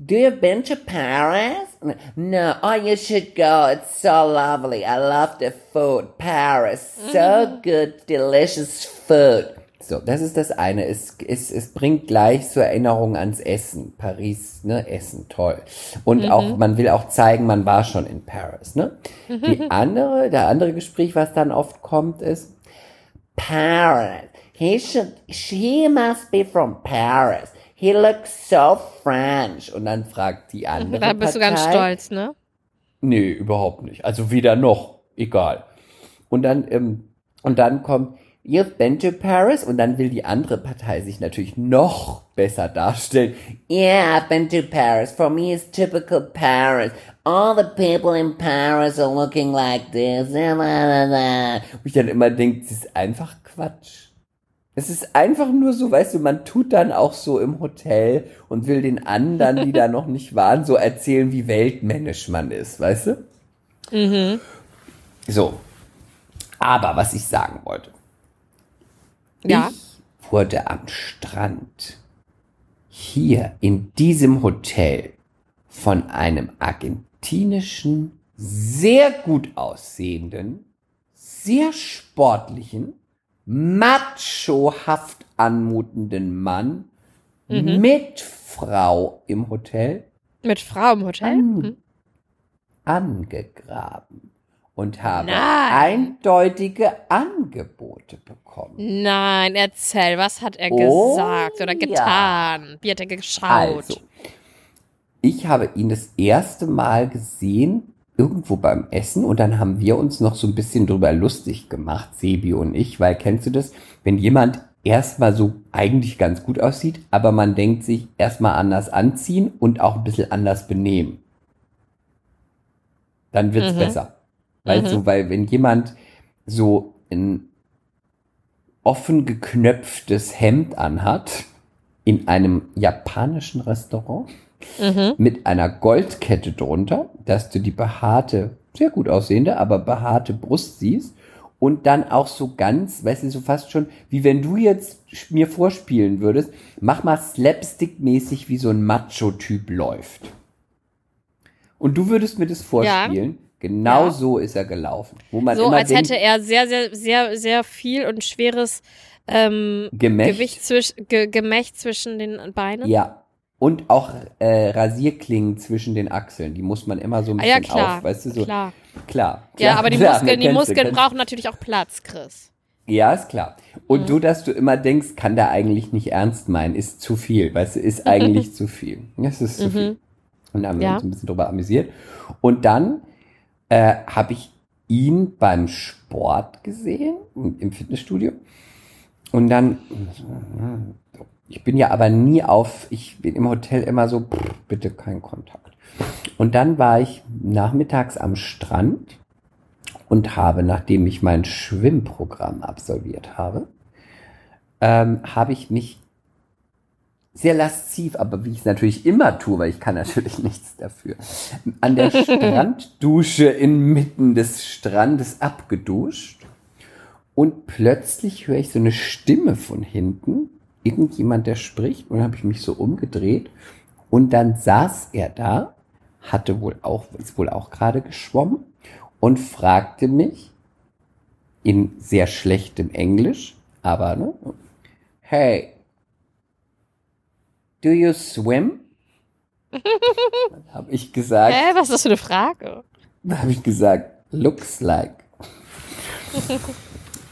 Do you been to Paris? No. Oh, you should go. It's so lovely. I love the food. Paris. So good, delicious food. So, das ist das eine. Es, es, es bringt gleich zur Erinnerung ans Essen. Paris, ne? Essen, toll. Und Mhm. auch, man will auch zeigen, man war schon in Paris, ne? Die andere, der andere Gespräch, was dann oft kommt, ist, Paris. He should, she must be from Paris. He looks so French. Und dann fragt die andere Da bist du ganz Partei, stolz, ne? Nee, überhaupt nicht. Also weder noch. Egal. Und dann, ähm, und dann kommt, you've been to Paris? Und dann will die andere Partei sich natürlich noch besser darstellen. Yeah, I've been to Paris. For me, it's typical Paris. All the people in Paris are looking like this. Wo ich dann immer denke, das ist einfach Quatsch. Es ist einfach nur so, weißt du, man tut dann auch so im Hotel und will den anderen, die da noch nicht waren, so erzählen, wie weltmännisch man ist, weißt du? Mhm. So. Aber was ich sagen wollte. Ja. Ich wurde am Strand hier in diesem Hotel von einem argentinischen, sehr gut aussehenden, sehr sportlichen, machohaft anmutenden Mann Mhm. mit Frau im Hotel Mit Frau im Hotel? an, Mhm. angegraben und habe Nein. eindeutige Angebote bekommen. Nein, erzähl, was hat er Oh, gesagt oder ja. getan? Wie hat er geschaut? Also, ich habe ihn das erste Mal gesehen, irgendwo beim Essen, und dann haben wir uns noch so ein bisschen drüber lustig gemacht, Sebi und ich, weil kennst du das, wenn jemand erstmal so eigentlich ganz gut aussieht, aber man denkt sich erstmal anders anziehen und auch ein bisschen anders benehmen. Dann wird's Mhm. besser. Weil Mhm. so, weil wenn jemand so ein offen geknöpftes Hemd anhat, in einem japanischen Restaurant, Mhm. mit einer Goldkette drunter, dass du die behaarte, sehr gut aussehende, aber behaarte Brust siehst und dann auch so ganz, weißt du, so fast schon, wie wenn du jetzt mir vorspielen würdest, mach mal slapstick-mäßig, wie so ein Macho-Typ läuft. Und du würdest mir das vorspielen, genau Ja. so ist er gelaufen. Wo man So, immer als denkt, hätte er sehr, sehr, sehr, sehr viel und schweres ähm, Gemächt. Gewicht zwisch, ge, Gemächt zwischen den Beinen. Ja. Und auch äh, Rasierklingen zwischen den Achseln, die muss man immer so ein Ah, ja, bisschen klar. auf, weißt du, so. klar. Klar. Ja, klar, aber die klar, Muskeln, die du, Muskeln kennst- brauchen natürlich auch Platz, Chris. Ja, ist klar. Und Mhm. du, dass du immer denkst, kann der eigentlich nicht ernst meinen, ist zu viel, weißt du, ist eigentlich zu viel. Das ist zu viel. Und da haben wir Mhm. Ja. uns ein bisschen drüber amüsiert. Und dann äh, habe ich ihn beim Sport gesehen, im Fitnessstudio. Und dann, ich bin ja aber nie auf, ich bin im Hotel immer so, pff, bitte kein Kontakt. Und dann war ich nachmittags am Strand und habe, nachdem ich mein Schwimmprogramm absolviert habe, ähm, habe ich mich sehr lasziv, aber wie ich es natürlich immer tue, weil ich kann natürlich nichts dafür, an der Stranddusche inmitten des Strandes abgeduscht. Und plötzlich höre ich so eine Stimme von hinten, irgendjemand, der spricht, und dann habe ich mich so umgedreht. Und dann saß er da, hatte wohl auch, ist wohl auch gerade geschwommen und fragte mich in sehr schlechtem Englisch, aber ne, hey, do you swim? Habe ich gesagt, Hä, was ist das für eine Frage? dann habe ich gesagt, looks like.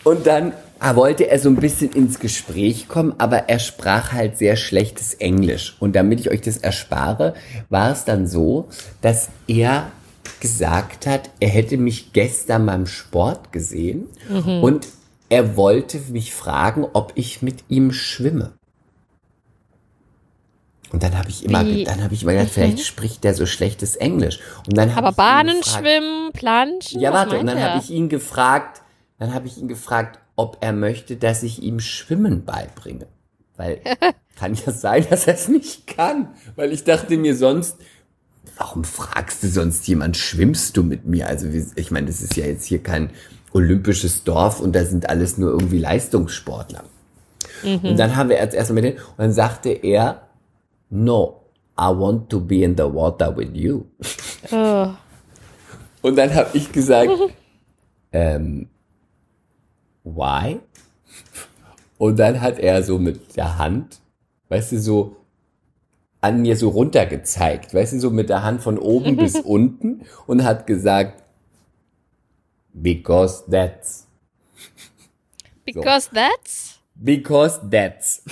Und dann ah, wollte er so ein bisschen ins Gespräch kommen, aber er sprach halt sehr schlechtes Englisch. Und damit ich euch das erspare, war es dann so, dass er gesagt hat, er hätte mich gestern beim Sport gesehen und er wollte mich fragen, ob ich mit ihm schwimme. Und dann habe ich immer, Wie? dann habe ich immer gedacht, vielleicht spricht der so schlechtes Englisch. Und dann Aber Bahnen, gefragt- Schwimmen, Planschen? ja, warte, und dann habe ich ihn gefragt, dann habe ich ihn gefragt, ob er möchte, dass ich ihm Schwimmen beibringe. Weil kann ja sein, dass er es nicht kann. Weil ich dachte mir sonst, warum fragst du sonst jemand, schwimmst du mit mir? Also ich meine, das ist ja jetzt hier kein olympisches Dorf und da sind alles nur irgendwie Leistungssportler. Und dann haben wir jetzt erstmal mit dem, und dann sagte er, no, I want to be in the water with you. Oh. Und dann habe ich gesagt, ähm, why? Und dann hat er so mit der Hand, weißt du, so an mir so runtergezeigt, weißt du, so mit der Hand von oben bis unten und hat gesagt, because that's, Because that's. because that's.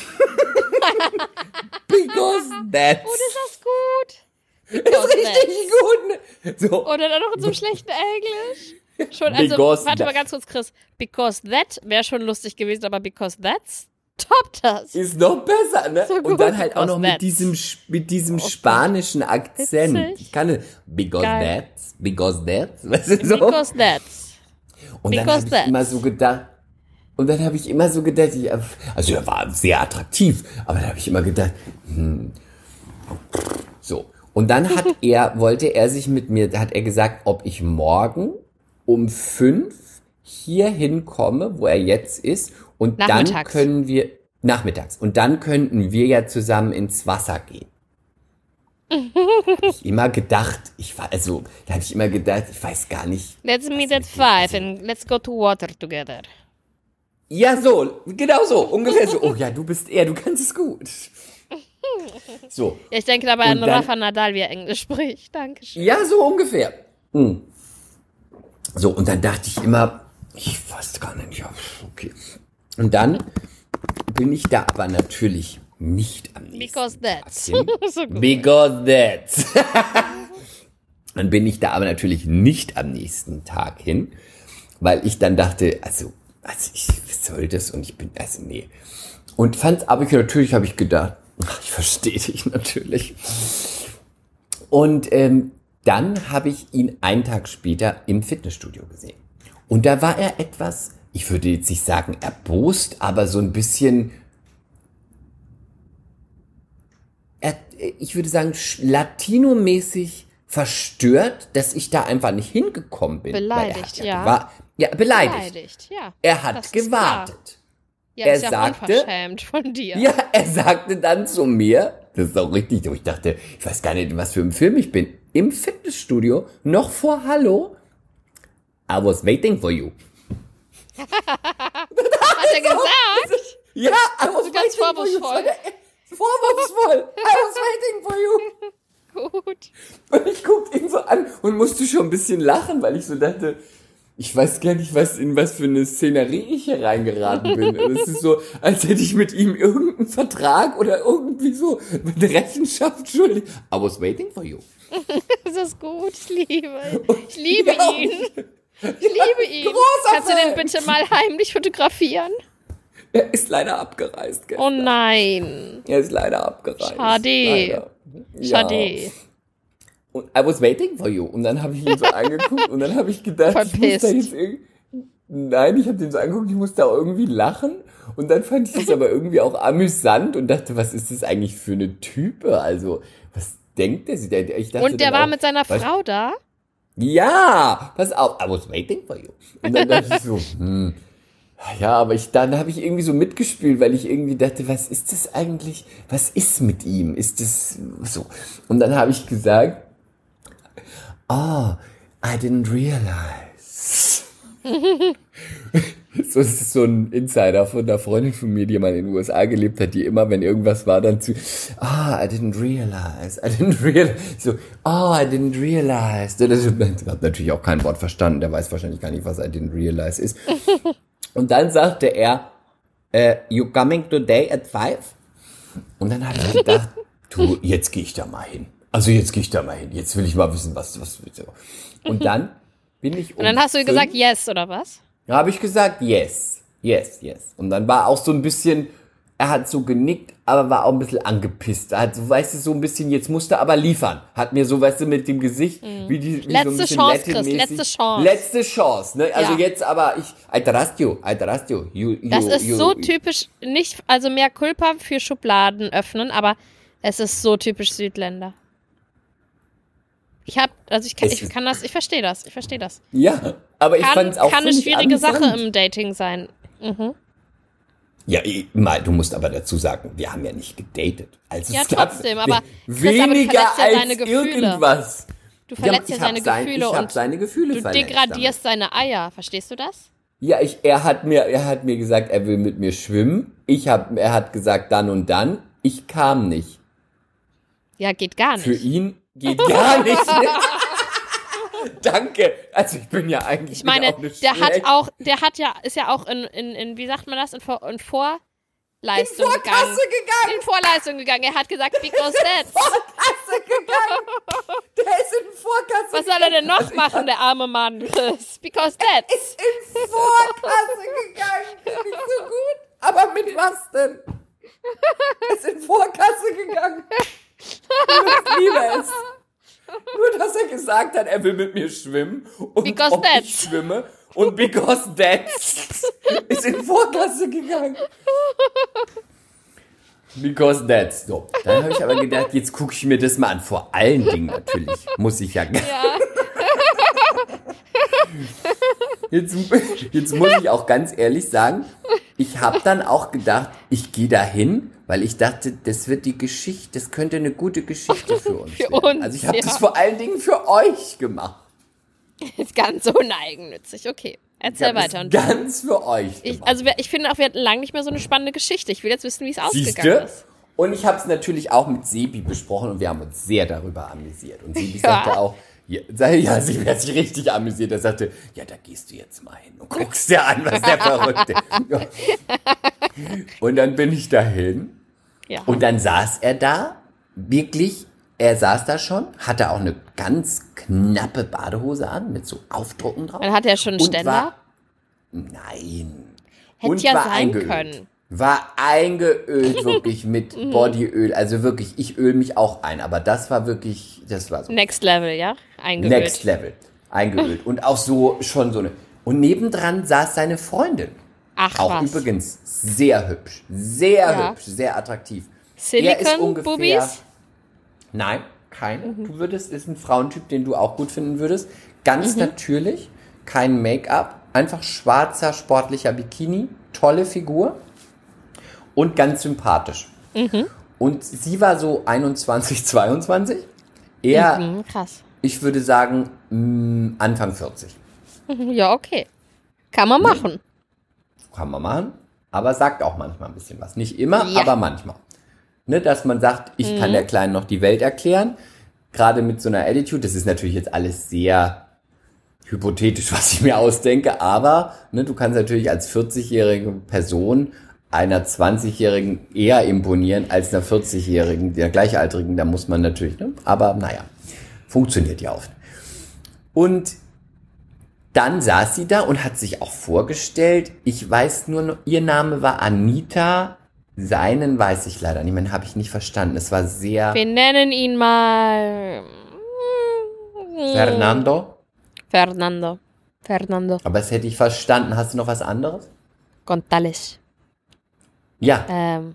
because that's. Oh, ist das gut. Because Richtig gut. ne? So, Oder dann noch in so einem schlechten Englisch. Schon, also, Because warte mal ganz kurz, Chris. Because that wäre schon lustig gewesen, aber because that's toppt das. ist noch besser, ne? So und gut, dann halt auch noch mit that's. diesem, mit diesem spanischen Akzent. Witzig. Ich kann because Geil. that's, because that's, weißt du so? Because that's. Und dann because habe ich that's. immer so gedacht, und dann habe ich immer so gedacht, ich, also er war sehr attraktiv, aber dann habe ich immer gedacht, hm, so. Und dann hat er, wollte er sich mit mir, da hat er gesagt, ob ich morgen um fünf hier hinkomme, wo er jetzt ist, und dann können wir, nachmittags, und dann könnten wir ja zusammen ins Wasser gehen. ich immer gedacht, ich war, also, da habe ich immer gedacht, ich weiß gar nicht, Let's meet at five and let's go to water together. Ja, so, genau so, ungefähr so. Oh ja, du bist er, du kannst es gut. So, Ja, ich denke dabei Und an dann- Rafa Nadal, wie er Englisch spricht. Dankeschön. ja, so ungefähr. Hm. So, und dann dachte ich immer, ich weiß gar nicht, ja, okay. Und dann bin ich da aber natürlich nicht am nächsten Because that's. Tag hin. so. Because that's. dann bin ich da aber natürlich nicht am nächsten Tag hin, weil ich dann dachte, also, also ich was soll das und ich bin, also nee. Und fand, aber ich, natürlich habe ich gedacht, ach, ich verstehe dich natürlich. Und ähm, dann habe ich ihn einen Tag später im Fitnessstudio gesehen. Und da war er etwas, ich würde jetzt nicht sagen erbost, aber so ein bisschen er, ich würde sagen, latinomäßig verstört, dass ich da einfach nicht hingekommen bin. Beleidigt, ja. gewa- ja, beleidigt. Beleidigt, ja. Er hat gewartet. Ja, Er ja sagte- dir. Ja, er sagte dann zu mir, das ist auch richtig, ich dachte, ich weiß gar nicht, was für einem Film ich bin, im Fitnessstudio, noch vor Hallo, I was waiting for you. Hat er gesagt? Ja, I was ganz waiting for you. vorwurfsvoll. Vorwurfsvoll. I was waiting for you. Gut. Und ich guckte ihn so an und musste schon ein bisschen lachen, weil ich so dachte, ich weiß gar nicht, was in was für eine Szenerie ich hier reingeraten bin. Und es ist so, als hätte ich mit ihm irgendeinen Vertrag oder irgendwie so eine Rechenschaft schuldig. I was waiting for you. Das ist gut. Ich liebe Ich liebe Ja. ihn. Ich liebe ihn. großer Kannst du den bitte mal heimlich fotografieren? Er ist leider abgereist. Gell? Oh nein. Er ist leider abgereist. Schade. Leider. Ja. Und I was waiting for you. Und dann habe ich ihn so angeguckt und dann habe ich gedacht, ich muss da Verpisst. jetzt irgendwie. Nein, ich habe den so angeguckt, ich muss da irgendwie lachen. Und dann fand ich das aber irgendwie auch amüsant und dachte, was ist das eigentlich für eine Type? Also, was denkt der sich? Ich dachte Und der war auch, mit seiner was- Frau da? Ja, pass auf, I was waiting for you. Und dann dachte ich so, hm, ja, aber ich, dann habe ich irgendwie so mitgespielt, weil ich irgendwie dachte, was ist das eigentlich? Was ist mit ihm? Ist das so? Und dann habe ich gesagt, oh, I didn't realize. So, das ist so ein Insider von einer Freundin von mir, die mal in den USA gelebt hat, die immer, wenn irgendwas war, dann zu, ah, I didn't realize, I didn't realize, so, oh, I didn't realize. Das hat natürlich auch kein Wort verstanden, der weiß wahrscheinlich gar nicht, was I didn't realize ist. Und dann sagte er, äh, you coming today at five? Und dann habe ich gedacht, du, jetzt gehe ich da mal hin. Also jetzt gehe ich da mal hin. Jetzt will ich mal wissen, was, was. Und dann bin ich um Und dann hast du fünf- gesagt, yes, oder was? da habe ich gesagt, yes, yes, yes. Und dann war auch so ein bisschen, er hat so genickt, aber war auch ein bisschen angepisst. Er hat so, weißt du, so ein bisschen, jetzt musste er aber liefern. Hat mir so, weißt du, mit dem Gesicht, wie die, wie so ein Letzte bisschen Chance, Chris, letzte Chance. Letzte Chance, ne? Also Ja. jetzt aber, ich, I trust you, you. you, you Das ist you, so typisch, nicht, also mehr Culpa für Schubladen öffnen, aber es ist so typisch Südländer. Ich hab, also ich kann, ich kann das, ich verstehe das, ich verstehe das. Ja, aber ich fand es auch kann eine schwierige amüsant. Sache im Dating sein. Mhm. Ja, ich- mal, du musst aber dazu sagen, wir haben ja nicht gedatet. Also Ja, trotzdem, aber- Chris, aber du weniger verletzt ja als irgendwas. Du verletzt ja, hab seine sein- Gefühle und seine Gefühle du degradierst seine Eier. Verstehst du das? damit. Ja, ich, er hat mir, er hat mir gesagt, er will mit mir schwimmen. Ich hab, er hat gesagt, dann und dann. Ich kam nicht. Ja, geht gar nicht. Für ihn geht gar nicht. Danke. Also ich bin ja eigentlich. ich meine, auch nicht der hat auch, der hat ja, ist ja auch in, in, in wie sagt man das, in, Vor in Vorleistung in Vorkasse gegangen. gegangen. In Vorleistung gegangen. Er hat gesagt, because that's. Vorkasse gegangen. Der ist in Vorkasse Was soll er denn noch Also machen, der arme Mann, Chris? Because that's. ist in Vorkasse gegangen. Nicht so gut. Aber mit was denn? Ist in Vorkasse gegangen. Ich liebe es. Nur, dass er gesagt hat, er will mit mir schwimmen. Und Because ob ich that's. schwimme. Und because that's ist in Vorklasse gegangen. Because that's. So, dann habe ich aber gedacht, jetzt gucke ich mir das mal an. Vor allen Dingen natürlich. Muss ich ja. Ja. Jetzt, jetzt muss ich auch ganz ehrlich sagen, ich habe dann auch gedacht, ich gehe da hin, weil ich dachte, das wird die Geschichte, das könnte eine gute Geschichte für uns Für werden. uns, also ich habe ja. das vor allen Dingen für euch gemacht. Ist ganz uneigennützig. Okay, erzähl weiter. Und ganz für euch ich, also ich finde auch, wir hatten lange nicht mehr so eine spannende Geschichte. Ich will jetzt wissen, wie es ausgegangen ist. Und ich habe es natürlich auch mit Sebi besprochen und wir haben uns sehr darüber amüsiert. Und Sebi Ja. sagte auch, ja, ja, Sebi hat sich richtig amüsiert. Er sagte, ja, da gehst du jetzt mal hin und guckst dir an, was der Verrückte. Ja. Und dann bin ich dahin Ja. und dann saß er da, wirklich, er saß da schon, hatte auch eine ganz knappe Badehose an mit so Aufdrucken drauf. Dann hat er schon einen Ständer. War, nein. Hätte ja sein können. War eingeölt wirklich mit Mhm. Bodyöl. Also wirklich, ich öl mich auch ein. Aber das war wirklich, das war so Next Level, ja? Eingeölt. next level. Eingeölt. Und auch so, schon so eine. Und nebendran saß seine Freundin. Ach Auch was. übrigens sehr hübsch. Sehr Ja. hübsch, sehr attraktiv. Er ist Silicon ungefähr- Boobies? Nein, keine. Mhm. Du würdest, ist ein Frauentyp, den du auch gut finden würdest. Ganz Mhm. natürlich, kein Make-up, einfach schwarzer, sportlicher Bikini, tolle Figur und ganz sympathisch. Mhm. Und sie war so 21, 22. Er, Hm, krass. ich würde sagen, mh, Anfang 40. Ja, okay. Kann man machen. Kann man machen, aber sagt auch manchmal ein bisschen was. Nicht immer, Ja. aber manchmal. Ne, dass man sagt, ich kann der Kleinen noch die Welt erklären. Gerade mit so einer Attitude, das ist natürlich jetzt alles sehr hypothetisch, was ich mir ausdenke, aber ne, du kannst natürlich als 40-jährige Person einer 20-jährigen eher imponieren als einer 40-jährigen, der gleichaltrigen, da muss man natürlich, ne? aber naja, funktioniert ja oft. Und dann saß sie da und hat sich auch vorgestellt. Ich weiß nur, noch, ihr Name war Anita. Seinen weiß ich leider nicht mehr, habe ich nicht verstanden. Es war sehr Wir nennen ihn mal. hm, Fernando. Fernando. Fernando Aber das hätte ich verstanden. Hast du noch was anderes? González. Ja, Ähm.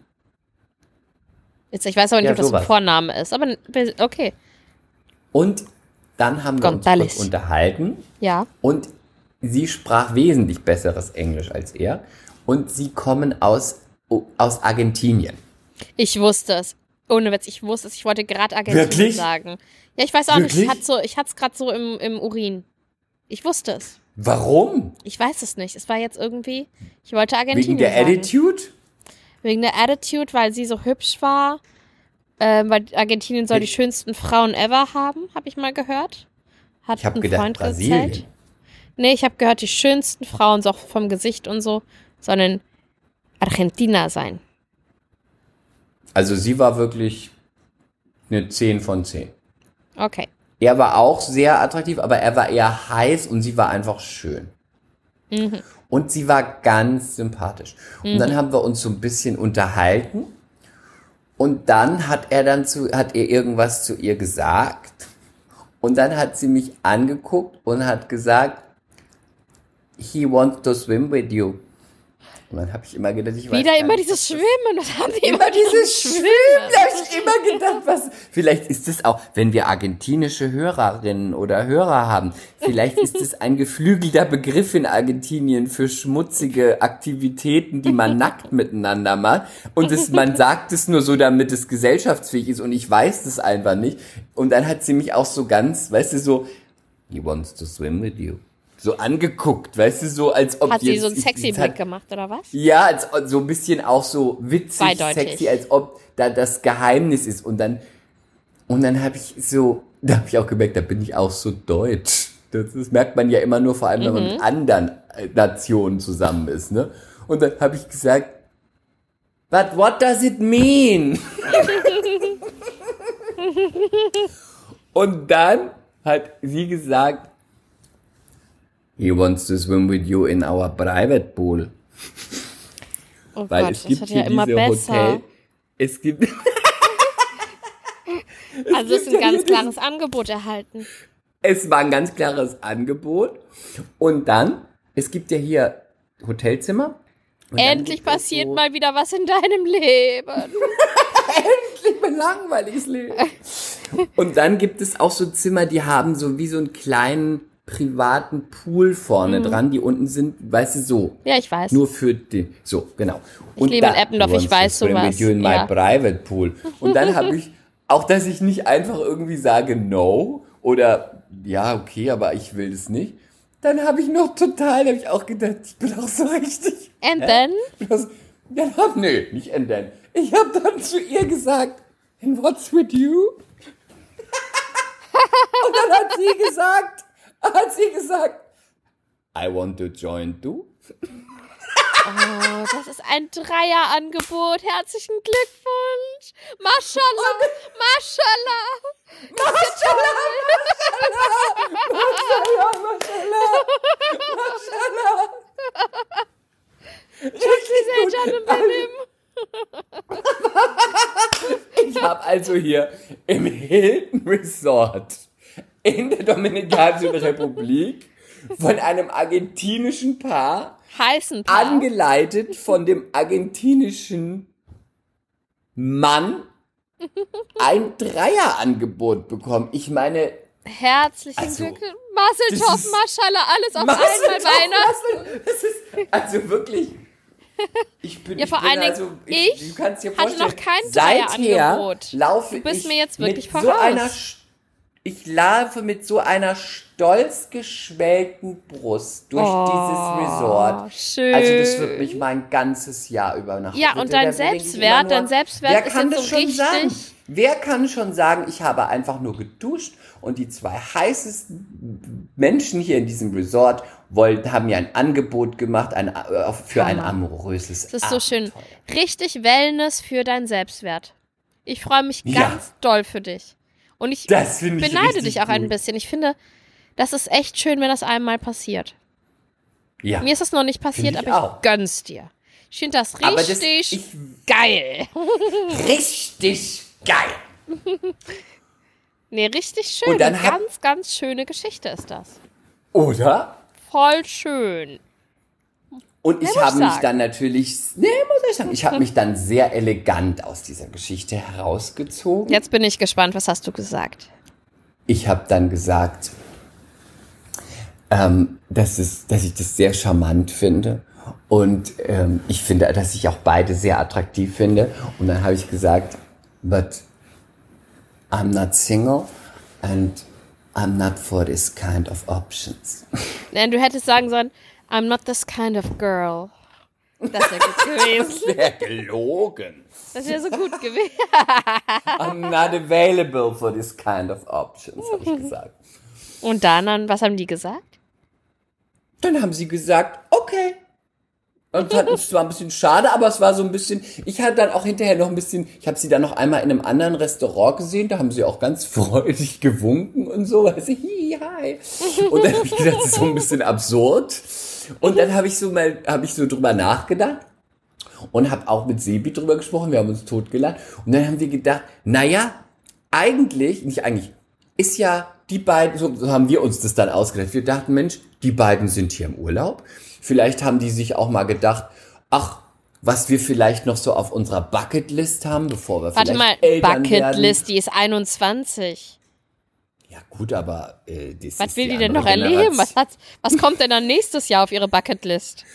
Jetzt, ich weiß aber nicht, Ja, ob das ein sowas. Vorname ist, aber okay. und dann haben wir uns González. kurz unterhalten Ja. und sie sprach wesentlich besseres Englisch als er und sie kommen aus, aus Argentinien. Ich wusste es. Ohne Witz, ich wusste es. Ich wollte gerade Argentinien Wirklich? sagen. Ja, ich weiß auch nicht. Wirklich? Ich hatte so, ich hatte es gerade so im, im Urin. Ich wusste es. Warum? Ich weiß es nicht. Es war jetzt irgendwie. Ich wollte Argentinien Wegen der sagen. Attitude? Wegen der Attitude, weil sie so hübsch war. Ähm, weil Argentinien soll die schönsten Frauen ever haben, habe ich mal gehört. Hat Ich habe ein gedacht, Freund Brasilien. erzählt. Nee, ich habe gehört, die schönsten Frauen, so auch vom Gesicht und so, sollen Argentina sein. Also sie war wirklich eine 10 von 10. Okay. Er war auch sehr attraktiv, aber er war eher heiß und sie war einfach schön. Mhm. Und sie war ganz sympathisch. Und dann haben wir uns so ein bisschen unterhalten. Und dann hat er dann zu, hat er irgendwas zu ihr gesagt. Und dann hat sie mich angeguckt und hat gesagt, he wants to swim with you. Und dann habe ich immer gedacht, ich Wieder immer nicht, dieses Schwimmen. Das haben die Immer dieses Schwimmen, da habe ich immer gedacht, was. Vielleicht ist es auch, wenn wir argentinische Hörerinnen oder Hörer haben, vielleicht ist es ein geflügelter Begriff in Argentinien für schmutzige Aktivitäten, die man nackt miteinander macht. Und es, man sagt es nur so, damit es gesellschaftsfähig ist und ich weiß das einfach nicht. Und dann hat sie mich auch so ganz, weißt du, so, he wants to swim with you. So angeguckt, weißt du, so als ob Hat sie jetzt, so einen sexy Blick gemacht, oder was? Ja, als, so ein bisschen auch so witzig, sexy, als ob da das Geheimnis ist. Und dann, und dann habe ich so, da habe ich auch gemerkt, da bin ich auch so deutsch. Das, das merkt man ja immer nur, vor allem, wenn man Mhm. mit anderen äh, Nationen zusammen ist. Ne? Und dann habe ich gesagt, But what does it mean? Und dann hat sie gesagt, he wants to swim with you in our private pool. Oh Weil Gott, es das gibt wird hier ja immer besser. Hotel. Es gibt, Also es ist ein ganz klares Angebot erhalten. es war ein ganz klares Angebot. Und dann, es gibt ja hier Hotelzimmer. Endlich passiert so, mal wieder was in deinem Leben. Endlich mein langweiliges Leben. Und dann gibt es auch so Zimmer, die haben so wie so einen kleinen privaten Pool vorne Mhm. dran, die unten sind, weißt du, so. Ja, ich weiß. Nur für den, so, genau. Und lebe in Eppendorf, ich weiß sowas, With you in my ja. private pool. Und dann habe ich, auch dass ich nicht einfach irgendwie sage no oder ja, okay, aber ich will das nicht. Dann habe ich noch total, habe ich auch gedacht, ich bin auch so richtig. And then? Das, dann hab, nee, nicht and then. Ich habe dann zu ihr gesagt, and what's with you? Und dann hat sie gesagt, hat sie gesagt, I want to join too. Oh, das ist ein Dreierangebot. Herzlichen Glückwunsch. Maschallah. Maschallah. Ladies and Gentlemen. Ich habe also hier im Hilton Resort in der Dominikanischen Republik von einem argentinischen Paar Heißen Paar. angeleitet von dem argentinischen Mann ein Dreierangebot bekommen. Ich meine, Herzlichen Also, Glückwunsch. Das ist- Maschallah, alles auf Marcel einmal Weihnachten. Marcel, Das ist also wirklich. Ich bin, Ja, vor ich allen Dingen, also, ich du kannst dir hatte noch kein seither Dreierangebot. laufe Du bist ich mir jetzt wirklich mit so voraus. einer, sch- ich laufe mit so einer stolz geschwellten Brust durch dieses Resort. schön. Also das wird mich mein ganzes Jahr über nach Ja, und dein Selbstwert, immer dein Selbstwert wer ist kann das so schon richtig- sagen? Wer kann schon sagen, ich habe einfach nur geduscht und die zwei heißesten Menschen hier in diesem Resort wollten, haben mir ein Angebot gemacht ein, äh, für ein amoröses Das ist so schön. Richtig Wellness für deinen Selbstwert. Ich freue mich Ja. ganz doll für dich. Und ich ich beneide richtig dich auch ein gut. bisschen. Ich finde, das ist echt schön, wenn das einmal passiert. Ja. Mir ist das noch nicht passiert, ich aber ich auch. gönn's dir. Ich finde das Aber das- richtig ich- geil. Richtig geil. Nee, richtig schön. Und dann Eine hab- ganz, ganz schöne Geschichte ist das. Oder? Voll schön. Und ich habe mich dann natürlich, nee, muss ich sagen, ich habe mich dann sehr elegant aus dieser Geschichte herausgezogen. Jetzt bin ich gespannt, was hast du gesagt? Ich habe dann gesagt, ähm, dass, es, dass ich das sehr charmant finde. Und ähm, ich finde, dass ich auch beide sehr attraktiv finde. Und dann habe ich gesagt, but I'm not single and I'm not for this kind of options. Nein, du hättest sagen sollen, I'm not this kind of girl. Das wäre gut gewesen. Wäre gelogen. Das wäre so gut gewesen. I'm not available for this kind of options, habe ich gesagt. Und dann, dann, was haben die gesagt? Dann haben sie gesagt, okay. Und fanden es zwar ein bisschen schade, aber es war so ein bisschen, ich hatte dann auch hinterher noch ein bisschen, ich habe sie dann noch einmal in einem anderen Restaurant gesehen, da haben sie auch ganz freudig gewunken und so, also hi, hi. Und dann habe ich gedacht, das ist so ein bisschen absurd. Und dann habe ich so mal, habe ich so drüber nachgedacht und habe auch mit Sebi drüber gesprochen, wir haben uns totgelacht. Und dann haben wir gedacht, naja, eigentlich, nicht eigentlich, ist ja die beiden, so, so haben wir uns das dann ausgedacht. Wir dachten, Mensch, die beiden sind hier im Urlaub. Vielleicht haben die sich auch mal gedacht, ach, was wir vielleicht noch so auf unserer Bucketlist haben, bevor wir Warte mal, vielleicht Eltern Bucketlist, die ist 21. Ja gut, aber äh, das Was will die, die denn noch erleben? Was, was kommt denn dann nächstes Jahr auf ihre Bucketlist?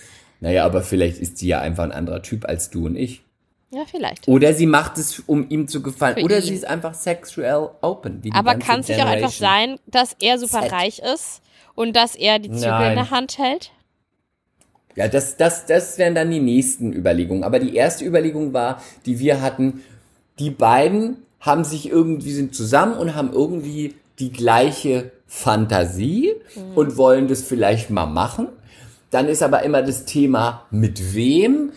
Naja, aber vielleicht ist sie ja einfach ein anderer Typ als du und ich. Ja, vielleicht. Oder sie macht es, um ihm zu gefallen. Für Oder ihn. sie ist einfach sexual open. Aber kann es nicht auch einfach sein, dass er super Z. reich ist und dass er die Zügel Nein. in der Hand hält? Ja, das, das, das wären dann die nächsten Überlegungen. Aber die erste Überlegung war, die wir hatten, die beiden haben sich irgendwie, sind zusammen und haben irgendwie die gleiche Fantasie und wollen das vielleicht mal machen. Dann ist aber immer das Thema, mit wem,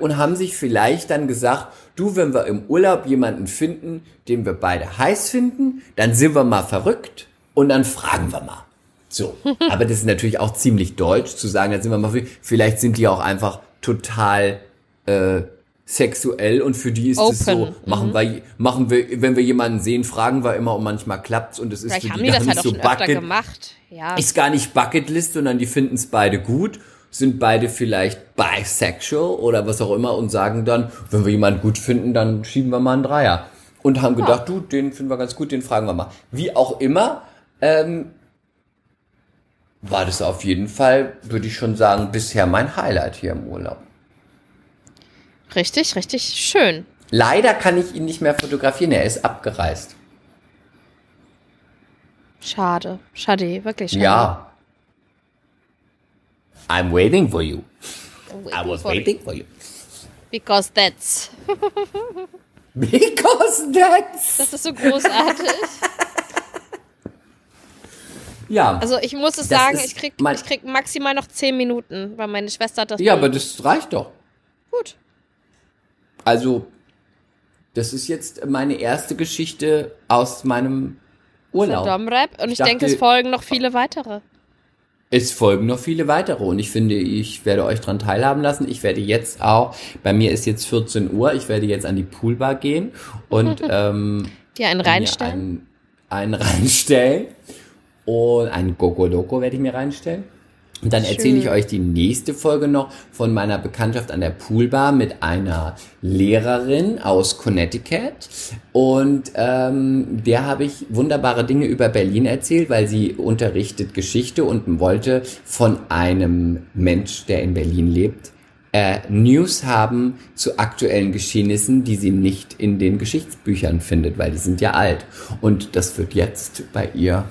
und haben sich vielleicht dann gesagt, du, wenn wir im Urlaub jemanden finden, den wir beide heiß finden, dann sind wir mal verrückt und dann fragen wir mal. So, aber das ist natürlich auch ziemlich deutsch zu sagen, dann sind wir mal, vielleicht sind die auch einfach total äh, sexuell und für die ist es so, machen wir, machen wir, wenn wir jemanden sehen, fragen wir immer und manchmal klappt's und es ist Vielleicht für die die gar das halt nicht auch so bucket, gemacht. Ja. ist gar nicht Bucketlist, sondern die finden es beide gut, sind beide vielleicht bisexual oder was auch immer und sagen dann, wenn wir jemanden gut finden, dann schieben wir mal einen Dreier. Und haben gedacht, du, den finden wir ganz gut, den fragen wir mal. Wie auch immer, ähm, war das auf jeden Fall, würde ich schon sagen, bisher mein Highlight hier im Urlaub. Richtig, richtig schön. Leider kann ich ihn nicht mehr fotografieren, er ist abgereist. Schade. Schade, wirklich schade. Ja. I'm waiting for you. I was for you. waiting for you. Because that's. Because that's. Das ist so großartig. Ja. Also ich muss es sagen, ich krieg, ich krieg maximal noch 10 Minuten, weil meine Schwester hat das. ja, Bild- aber das reicht doch. gut. Also, das ist jetzt meine erste Geschichte aus meinem Urlaub. Domrep. Und ich, Ich denke, es dachte- folgen noch viele weitere. Es folgen noch viele weitere und ich finde, ich werde euch dran teilhaben lassen. Ich werde jetzt auch, bei mir ist jetzt 14 Uhr, ich werde jetzt an die Poolbar gehen und ähm, Die einen reinstellen. Einen, einen reinstellen. Und einen Gogo Loco werde ich mir reinstellen. Und dann erzähle ich euch die nächste Folge noch von meiner Bekanntschaft an der Poolbar mit einer Lehrerin aus Connecticut. Und ähm, der habe ich wunderbare Dinge über Berlin erzählt, weil sie unterrichtet Geschichte und wollte von einem Mensch, der in Berlin lebt, äh, News haben zu aktuellen Geschehnissen, die sie nicht in den Geschichtsbüchern findet, weil die sind ja alt. Und das wird jetzt bei ihr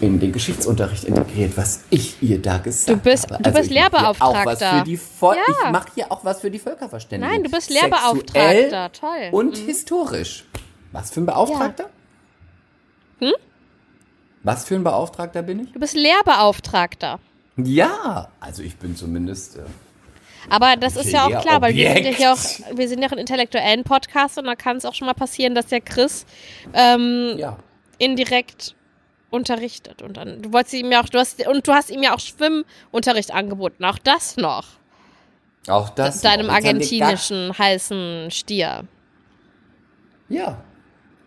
in den Geschichtsunterricht integriert, was ich ihr da gesagt Du bist- habe. du bist Lehrbeauftragter. Ja. Ich mache hier auch was für die Völkerverständigung. Nein, du bist Sexuell Lehrbeauftragter. Toll. Mhm. Und historisch. Was für ein Beauftragter? Hm? Was für ein Beauftragter bin ich? Du bist Lehrbeauftragter. Ja, also ich bin zumindest. Äh, Aber das ist ja auch klar, weil wir sind ja hier auch, wir sind ja auch ein intellektuellen Podcast und da kann es auch schon mal passieren, dass der Chris ähm, ja. indirekt unterrichtet. Und dann, du wolltest ihm ja auch, du hast, und du hast ihm ja auch Schwimmunterricht angeboten. Auch das noch. Auch das. deinem noch. Argentinischen heißen Stier. Ja.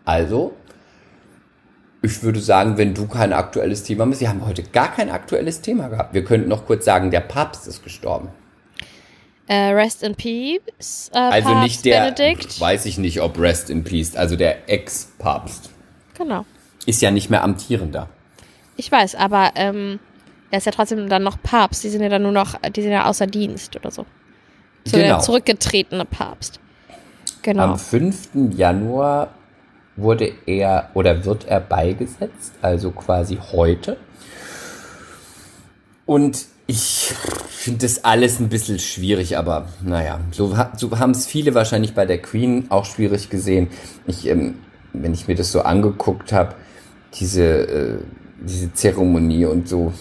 Also, ich würde sagen, wenn du kein aktuelles Thema hast, wir haben heute gar kein aktuelles Thema gehabt. Wir könnten noch kurz sagen, der Papst ist gestorben. Äh, rest in Peace. Äh, Also Papst nicht der, Benedikt. weiß ich nicht, ob Rest in Peace, also der Ex-Papst. Genau. Ist ja nicht mehr amtierender. Ich weiß, aber ähm, er ist ja trotzdem dann noch Papst. Die sind ja dann nur noch, die sind ja außer Dienst oder so. So Genau. der zurückgetretene Papst. Genau. Am 5. Januar wurde er oder wird er beigesetzt, also quasi heute. Und ich finde das alles ein bisschen schwierig, aber naja, so, so haben es viele wahrscheinlich bei der Queen auch schwierig gesehen. Ich, ähm, wenn ich mir das so angeguckt habe, diese, äh, diese Zeremonie und so,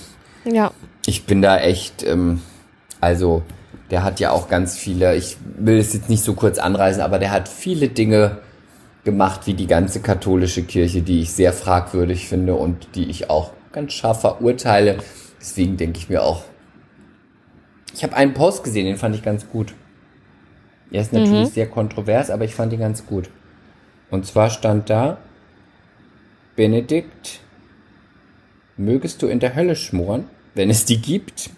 ja. ich bin da echt, ähm, also der hat ja auch ganz viele, ich will es jetzt nicht so kurz anreißen, aber der hat viele Dinge gemacht, wie die ganze katholische Kirche, die ich sehr fragwürdig finde und die ich auch ganz scharf verurteile. Deswegen denke ich mir auch, ich habe einen Post gesehen, den fand ich ganz gut. Er ist natürlich sehr kontrovers, aber ich fand ihn ganz gut. Und zwar stand da, Benedikt, mögest du in der Hölle schmoren, wenn es die gibt,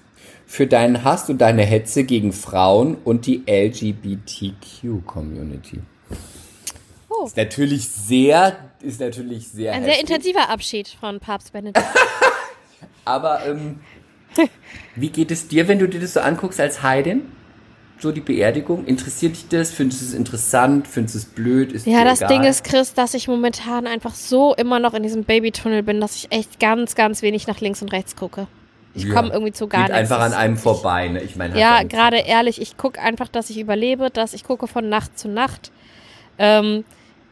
für deinen Hass und deine Hetze gegen Frauen und die LGBTQ-Community. Oh. Ist natürlich sehr, ist natürlich sehr Ein sehr heftig, intensiver Abschied von Papst Benedikt. Aber ähm, wie geht es dir, wenn du dir das so anguckst als Heidin? so die Beerdigung? Interessiert dich das? Findest du es interessant? Findest du es blöd? Ist Ja, das egal? Ding ist, Chris, dass ich momentan einfach so immer noch in diesem Babytunnel bin, dass ich echt ganz, ganz wenig nach links und rechts gucke. Ich Ja. komme irgendwie zu gar Geht nichts. einfach an einem vorbei, ne? Ich meine, Ja, gerade ehrlich, ich gucke einfach, dass ich überlebe, dass ich gucke von Nacht zu Nacht. Ähm,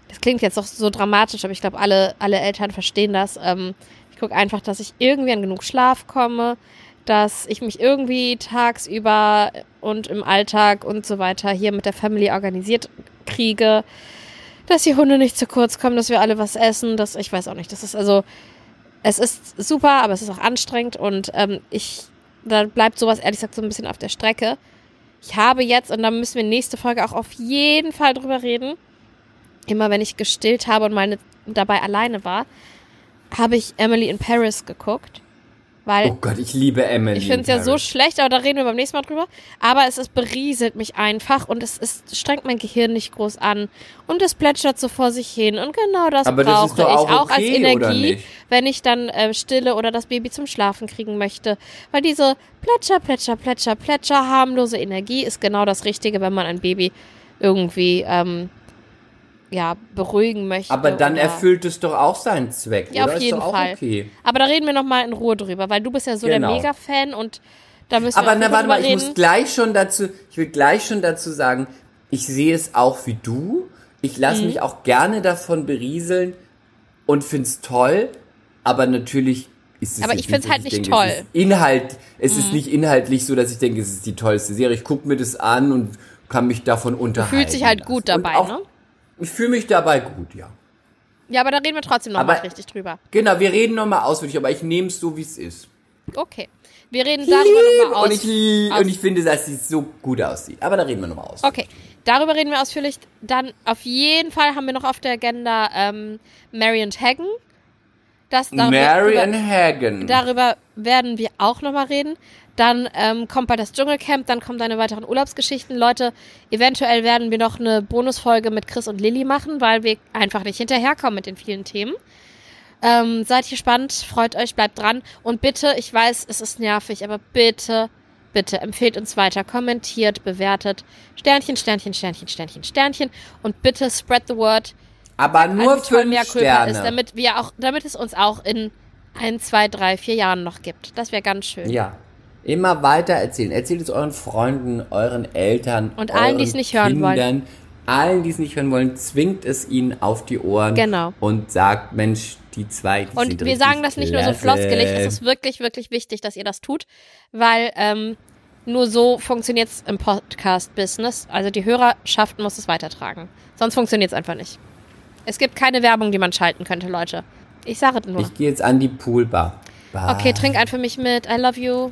das klingt jetzt doch so dramatisch, aber ich glaube, alle, alle Eltern verstehen das. Ähm, ich gucke einfach, dass ich irgendwie an genug Schlaf komme, dass ich mich irgendwie tagsüber und im Alltag und so weiter hier mit der Family organisiert kriege, dass die Hunde nicht zu kurz kommen, dass wir alle was essen, dass ich weiß auch nicht. Das ist also, es ist super, aber es ist auch anstrengend und ähm, ich, da bleibt sowas ehrlich gesagt so ein bisschen auf der Strecke. Ich habe jetzt, und da müssen wir nächste Folge auch auf jeden Fall drüber reden, immer wenn ich gestillt habe und meine dabei alleine war, habe ich Emily in Paris geguckt. Weil Oh Gott, ich liebe Emily. ich finde es ja so schlecht, aber da reden wir beim nächsten Mal drüber. Aber es ist, berieselt mich einfach und es ist, strengt mein Gehirn nicht groß an. Und es plätschert so vor sich hin. Und genau das Aber das brauche doch auch ich auch als okay, Energie, wenn ich dann äh, stille oder das Baby zum Schlafen kriegen möchte. Weil diese Plätscher, Plätscher, Plätscher, Plätscher, harmlose Energie ist genau das Richtige, wenn man ein Baby irgendwie ähm, ja, beruhigen möchte. Aber dann erfüllt es doch auch seinen Zweck, Ja, oder? auf jeden ist doch auch Fall. okay. Aber da reden wir nochmal in Ruhe drüber, weil du bist ja so Genau. der Mega-Fan und da müssen Aber wir na, warte mal, ich muss reden. gleich schon dazu, ich will gleich schon dazu sagen, ich sehe es auch wie du. Ich lasse Mhm. mich auch gerne davon berieseln und find's toll, aber natürlich ist es Aber ich find's dass halt nicht denke, toll. Mhm. Es ist Inhalt, es ist nicht inhaltlich so, dass ich denke, es ist die tollste Serie. Ich gucke mir das an und kann mich davon unterhalten. Fühlt sich halt gut dabei, auch, ne? Ich fühle mich dabei gut, ja. Ja, aber da reden wir trotzdem nochmal richtig drüber. Genau, wir reden nochmal ausführlich, aber ich nehme es so, wie es ist. Okay. Wir reden darüber nochmal aus. Und ich, aus- und ich finde, dass sie so gut aussieht. Aber da reden wir nochmal aus. Okay, darüber reden wir ausführlich. Dann auf jeden Fall haben wir noch auf der Agenda ähm, Marion Hagen. Das, darüber, darüber, Hagen. darüber werden wir auch nochmal reden. Dann ähm, kommt bald das Dschungelcamp, dann kommen deine weiteren Urlaubsgeschichten. Leute, eventuell werden wir noch eine Bonusfolge mit Chris und Lilly machen, weil wir einfach nicht hinterherkommen mit den vielen Themen. Ähm, seid gespannt, freut euch, bleibt dran. Und bitte, ich weiß, es ist nervig, aber bitte, bitte empfehlt uns weiter, kommentiert, bewertet. Sternchen, Sternchen, Sternchen, Sternchen, Sternchen. Und bitte spread the word. aber nur fünf Sterne. ist, damit wir auch, damit es uns auch in ein, zwei, drei, vier Jahren noch gibt. Das wäre ganz schön. ja. Immer weiter erzählen. Erzählt es euren Freunden, euren Eltern. Und allen, die es nicht hören wollen. Kindern. Allen, die es nicht hören wollen, zwingt es ihnen auf die Ohren. Genau. Und sagt, Mensch, die zwei, die Und wir sagen das nicht nur so klasse. floskelig, es ist wirklich, wirklich wichtig, dass ihr das tut, weil ähm, nur so funktioniert es im Podcast-Business. Also die Hörerschaft muss es weitertragen. Sonst funktioniert es einfach nicht. Es gibt keine Werbung, die man schalten könnte, Leute. Ich sage es nur. Ich gehe jetzt an die Poolbar. Bye. Okay, trink einen für mich mit. I love you.